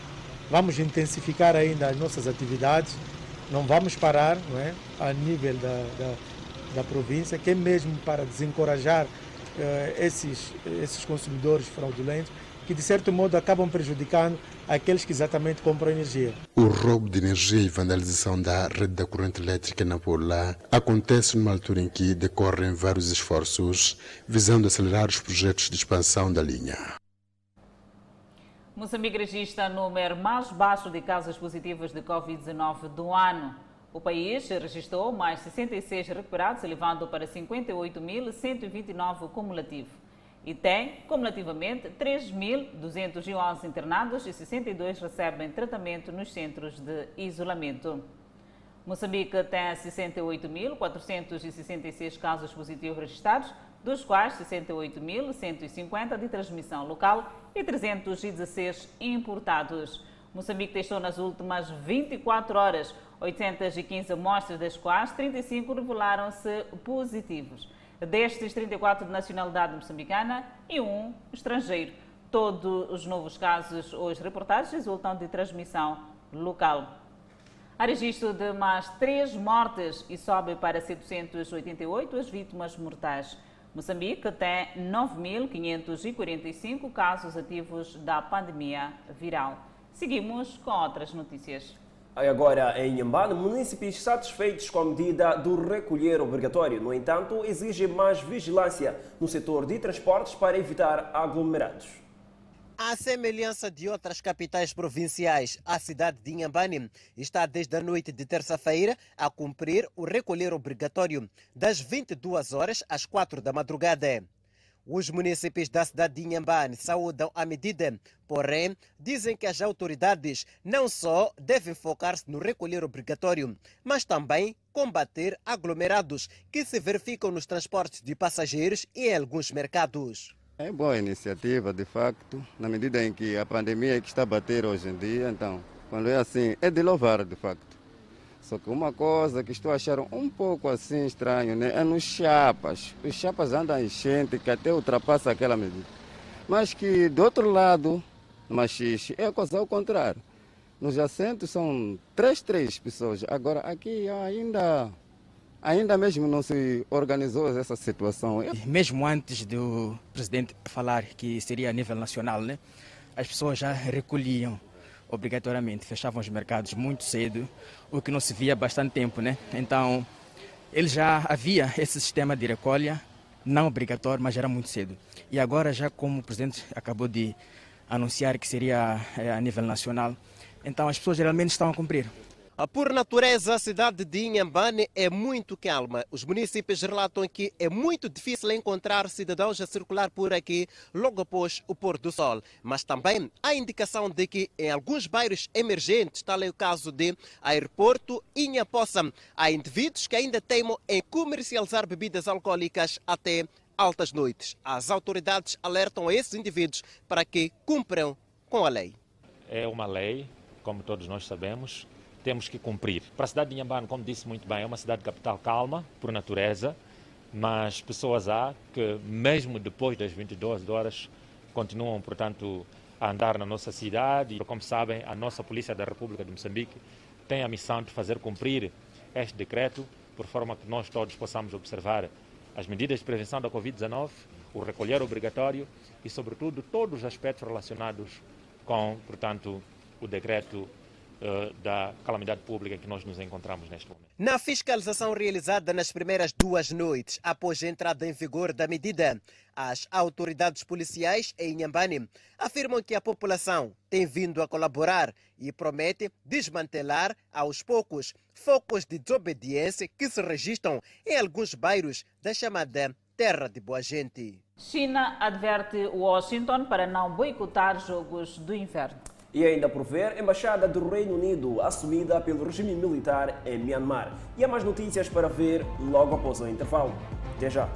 vamos intensificar ainda as nossas atividades, não vamos parar não é, a nível da, da, da província, que é mesmo para desencorajar uh, esses, esses consumidores fraudulentos que de certo modo acabam prejudicando aqueles que exatamente compram energia. O roubo de energia e vandalização da rede da corrente elétrica na Pola acontece numa altura em que decorrem vários esforços visando acelerar os projetos de expansão da linha. Moçambique registra o número mais baixo de casos positivos de Covid-19 do ano. O país registrou mais 66 recuperados, elevando para 58.129 cumulativo. E tem, cumulativamente, 3.211 internados e 62 recebem tratamento nos centros de isolamento. Moçambique tem 68.466 casos positivos registrados, dos quais 68.150 de transmissão local e 316 importados. Moçambique testou nas últimas 24 horas 815 amostras, das quais 35 revelaram-se positivos. Destes, 34 de nacionalidade moçambicana e um estrangeiro. Todos os novos casos hoje reportados resultam de transmissão local. Há registro de mais três mortes e sobe para 788 as vítimas mortais. Moçambique tem 9.545 casos ativos da pandemia viral. Seguimos com outras notícias. Agora, em Inhambane, municípios satisfeitos com a medida do recolher obrigatório. No entanto, exigem mais vigilância no setor de transportes para evitar aglomerados. À semelhança de outras capitais provinciais, a cidade de Inhambane está desde a noite de terça-feira a cumprir o recolher obrigatório das 22 horas às 4 da madrugada. Os municípios da cidade de Inhambane saúdam a medida, porém, dizem que as autoridades não só devem focar-se no recolher obrigatório, mas também combater aglomerados que se verificam nos transportes de passageiros e em alguns mercados. É boa iniciativa, de facto, na medida em que a pandemia é que está a bater hoje em dia, então, quando é assim, é de louvar, de facto. Só que uma coisa que estou a achar um pouco assim estranho né? é nos chapas. Os chapas andam enchente que até ultrapassa aquela medida. Mas que do outro lado, machixe, é coisa ao contrário. Nos assentos são três, três pessoas. Agora aqui ainda, ainda mesmo não se organizou essa situação. Mesmo antes do presidente falar que seria a nível nacional, né? as pessoas já recolhiam obrigatoriamente fechavam os mercados muito cedo, o que não se via há bastante tempo, né? Então, ele já havia esse sistema de recolha, não obrigatório, mas era muito cedo. E agora, já como o presidente acabou de anunciar que seria é, a nível nacional, então as pessoas geralmente estão a cumprir. Por natureza, a cidade de Inhambane é muito calma. Os municípios relatam que é muito difícil encontrar cidadãos a circular por aqui logo após o pôr do sol. Mas também há indicação de que em alguns bairros emergentes, tal é o caso de Aeroporto e há indivíduos que ainda teimam em comercializar bebidas alcoólicas até altas noites. As autoridades alertam esses indivíduos para que cumpram com a lei. É uma lei, como todos nós sabemos, temos que cumprir. Para a cidade de Inhambane, como disse muito bem, é uma cidade capital calma, por natureza, mas pessoas há que, mesmo depois das 22 horas, continuam, portanto, a andar na nossa cidade. Como sabem, a nossa Polícia da República de Moçambique tem a missão de fazer cumprir este decreto, por forma que nós todos possamos observar as medidas de prevenção da Covid-19, o recolher obrigatório e, sobretudo, todos os aspectos relacionados com, portanto, o decreto da calamidade pública em que nós nos encontramos neste momento. Na fiscalização realizada nas primeiras duas noites após a entrada em vigor da medida, as autoridades policiais em Inhambane afirmam que a população tem vindo a colaborar e promete desmantelar aos poucos focos de desobediência que se registram em alguns bairros da chamada Terra de Boa Gente. China adverte Washington para não boicotar Jogos do Inverno. E ainda por ver, Embaixada do Reino Unido assumida pelo regime militar em Myanmar. E há mais notícias para ver logo após o intervalo. Até já.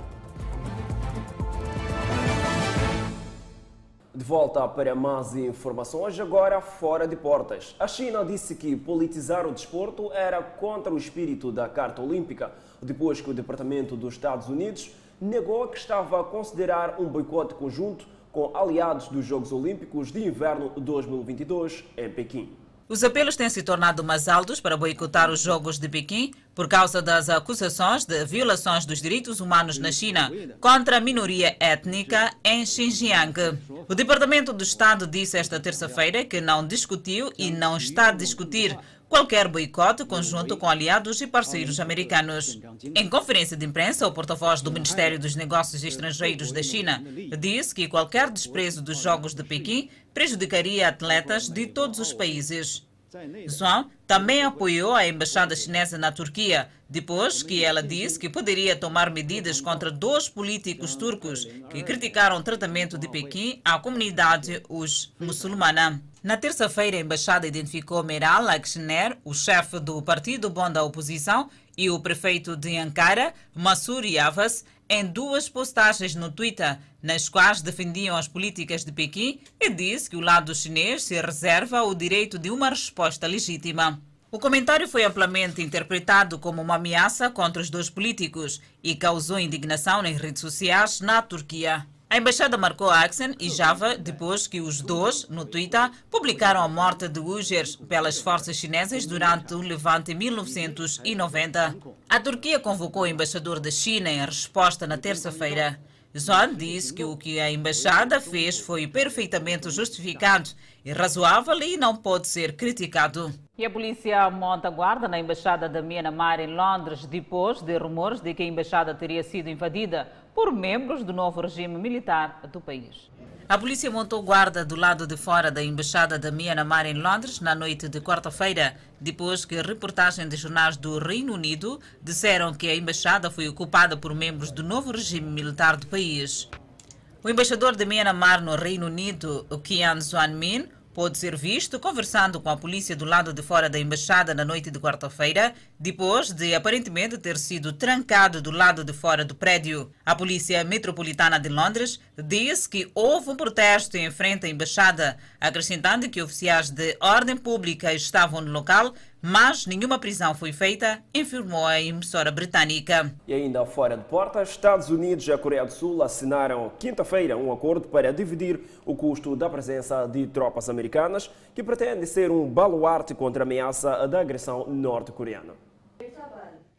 De volta para mais informações, agora fora de portas. A China disse que politizar o desporto era contra o espírito da Carta Olímpica, depois que o Departamento dos Estados Unidos negou que estava a considerar um boicote conjunto com aliados dos Jogos Olímpicos de Inverno 2022 em Pequim. Os apelos têm se tornado mais altos para boicotar os Jogos de Pequim por causa das acusações de violações dos direitos humanos na China contra a minoria étnica em Xinjiang. O Departamento do Estado disse esta terça-feira que não discutiu e não está a discutir qualquer boicote conjunto com aliados e parceiros americanos. Em conferência de imprensa, o porta-voz do Ministério dos Negócios Estrangeiros da China disse que qualquer desprezo dos Jogos de Pequim prejudicaria atletas de todos os países. Zhuang também apoiou a embaixada chinesa na Turquia, depois que ela disse que poderia tomar medidas contra dois políticos turcos que criticaram o tratamento de Pequim à comunidade os muçulmana. Na terça-feira, a embaixada identificou Meral Akshner, o chefe do Partido Bom da Oposição, e o prefeito de Ankara, Massour Yavas, em duas postagens no Twitter, nas quais defendiam as políticas de Pequim e disse que o lado chinês se reserva o direito de uma resposta legítima. O comentário foi amplamente interpretado como uma ameaça contra os dois políticos e causou indignação nas redes sociais na Turquia. A embaixada marcou Axen e Java depois que os dois, no Twitter, publicaram a morte de Uyghurs pelas forças chinesas durante o levante em 1990. A Turquia convocou o embaixador da China em resposta na terça-feira. Zhang disse que o que a embaixada fez foi perfeitamente justificado e razoável e não pode ser criticado. E a polícia monta guarda na embaixada da Myanmar em Londres depois de rumores de que a embaixada teria sido invadida por membros do novo regime militar do país. A polícia montou guarda do lado de fora da embaixada da Myanmar em Londres na noite de quarta-feira, depois que reportagens de jornais do Reino Unido disseram que a embaixada foi ocupada por membros do novo regime militar do país. O embaixador de Myanmar no Reino Unido, Kian Xuan-min, pôde ser visto conversando com a polícia do lado de fora da embaixada na noite de quarta-feira, depois de aparentemente ter sido trancado do lado de fora do prédio. A Polícia Metropolitana de Londres disse que houve um protesto em frente à embaixada, acrescentando que oficiais de ordem pública estavam no local mas nenhuma prisão foi feita, informou a emissora britânica. E ainda fora de portas, Estados Unidos e a Coreia do Sul assinaram quinta-feira um acordo para dividir o custo da presença de tropas americanas, que pretende ser um baluarte contra a ameaça da agressão norte-coreana.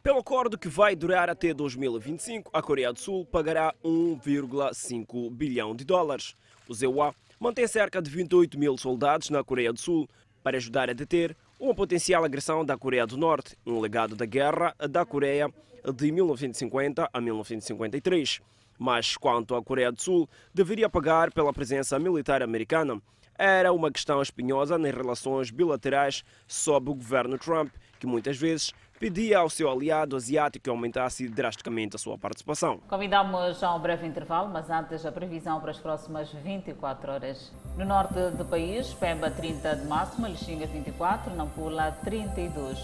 Pelo acordo que vai durar até 2025, a Coreia do Sul pagará 1,5 bilhão de dólares. O ZEUA mantém cerca de 28 mil soldados na Coreia do Sul, para ajudar a deter uma potencial agressão da Coreia do Norte, um legado da guerra da Coreia de 1950 a 1953. Mas quanto à Coreia do Sul deveria pagar pela presença militar americana, era uma questão espinhosa nas relações bilaterais sob o governo Trump, que muitas vezes pedia ao seu aliado asiático que aumentasse drasticamente a sua participação. Convidamos a um breve intervalo, mas antes a previsão para as próximas 24 horas. No norte do país, Pemba 30 de máxima, Lixinga 24, Nampula 32.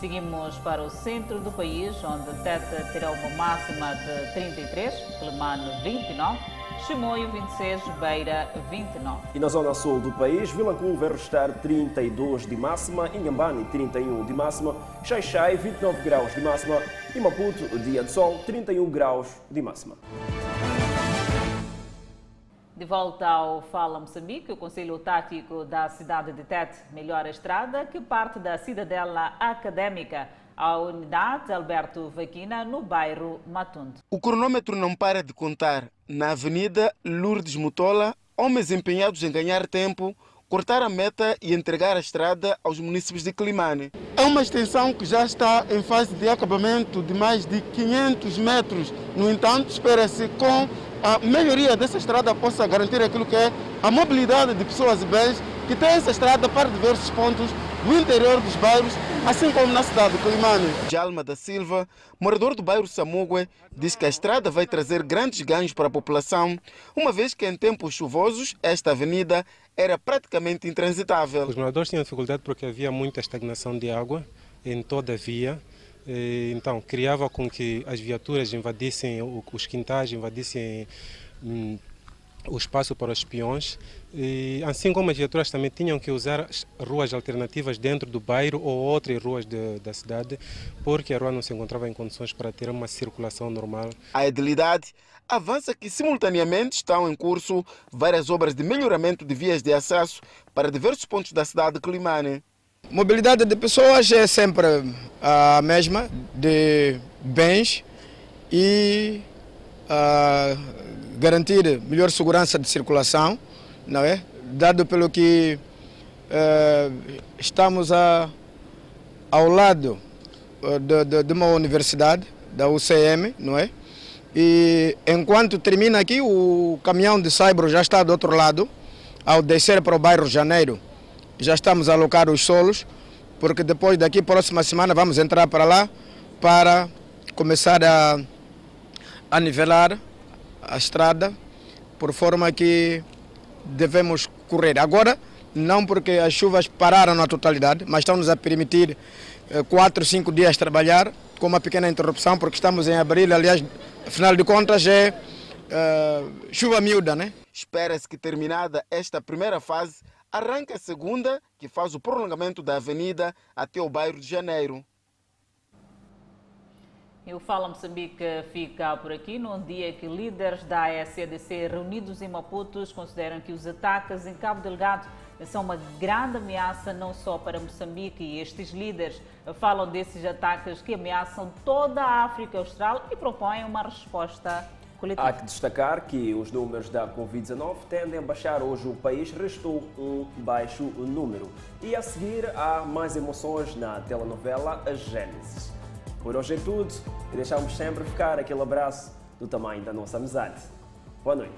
Seguimos para o centro do país, onde Teta terá uma máxima de 33, Clemano 29, Chimoio 26, Beira 29. E na zona sul do país, Vilanculo vai restar 32 de máxima, Inhambane 31 de máxima, Xaixai 29 graus de máxima e Maputo, dia de sol, 31 graus de máxima. De volta ao Fala Moçambique, o Conselho Tático da cidade de Tete melhora a estrada que parte da cidadela académica à unidade Alberto Vaquina, no bairro Matundo. O cronômetro não para de contar. Na Avenida Lourdes Mutola, homens empenhados em ganhar tempo cortar a meta e entregar a estrada aos municípios de Climane. É uma extensão que já está em fase de acabamento de mais de 500 metros. No entanto, espera-se com a melhoria dessa estrada possa garantir aquilo que é a mobilidade de pessoas e bens que tem essa estrada para diversos pontos do interior dos bairros, assim como na cidade de Climane. Jalma da Silva, morador do bairro Samugue, diz que a estrada vai trazer grandes ganhos para a população, uma vez que em tempos chuvosos esta avenida era praticamente intransitável. Os moradores tinham dificuldade porque havia muita estagnação de água em toda a via. Então, criava com que as viaturas invadissem os quintais, invadissem hum, o espaço para os peões, e, assim como as viaturas também tinham que usar ruas alternativas dentro do bairro ou outras ruas de, da cidade, porque a rua não se encontrava em condições para ter uma circulação normal. A edilidade avança que simultaneamente estão em curso várias obras de melhoramento de vias de acesso para diversos pontos da cidade de Climane. Mobilidade de pessoas é sempre a mesma, de bens e a garantir melhor segurança de circulação, não é? Dado pelo que uh, estamos a, ao lado uh, de, de, de, uma universidade, da UCM, não é? E enquanto termina aqui, o caminhão de Saibro já está do outro lado, ao descer para o bairro Janeiro, já estamos a alocar os solos, porque depois daqui, próxima semana, vamos entrar para lá para começar a, a nivelar a estrada, por forma que devemos correr. Agora, não porque as chuvas pararam na totalidade, mas estão-nos a permitir eh, quatro, cinco dias trabalhar, com uma pequena interrupção, porque estamos em abril, aliás, afinal de contas é uh, chuva miúda, né? Espera-se que terminada esta primeira fase, arranque a segunda, que faz o prolongamento da avenida até o bairro de Janeiro. E o Fala Moçambique fica por aqui num dia que líderes da AECDC reunidos em Maputo consideram que os ataques em Cabo Delgado são uma grande ameaça não só para Moçambique e estes líderes falam desses ataques que ameaçam toda a África Austral e propõem uma resposta coletiva. Há que destacar que os números da Covid-19 tendem a baixar. Hoje o país restou um baixo número. E a seguir há mais emoções na telenovela Gênesis. Por hoje é tudo e deixamos sempre ficar aquele abraço do tamanho da nossa amizade. Boa noite.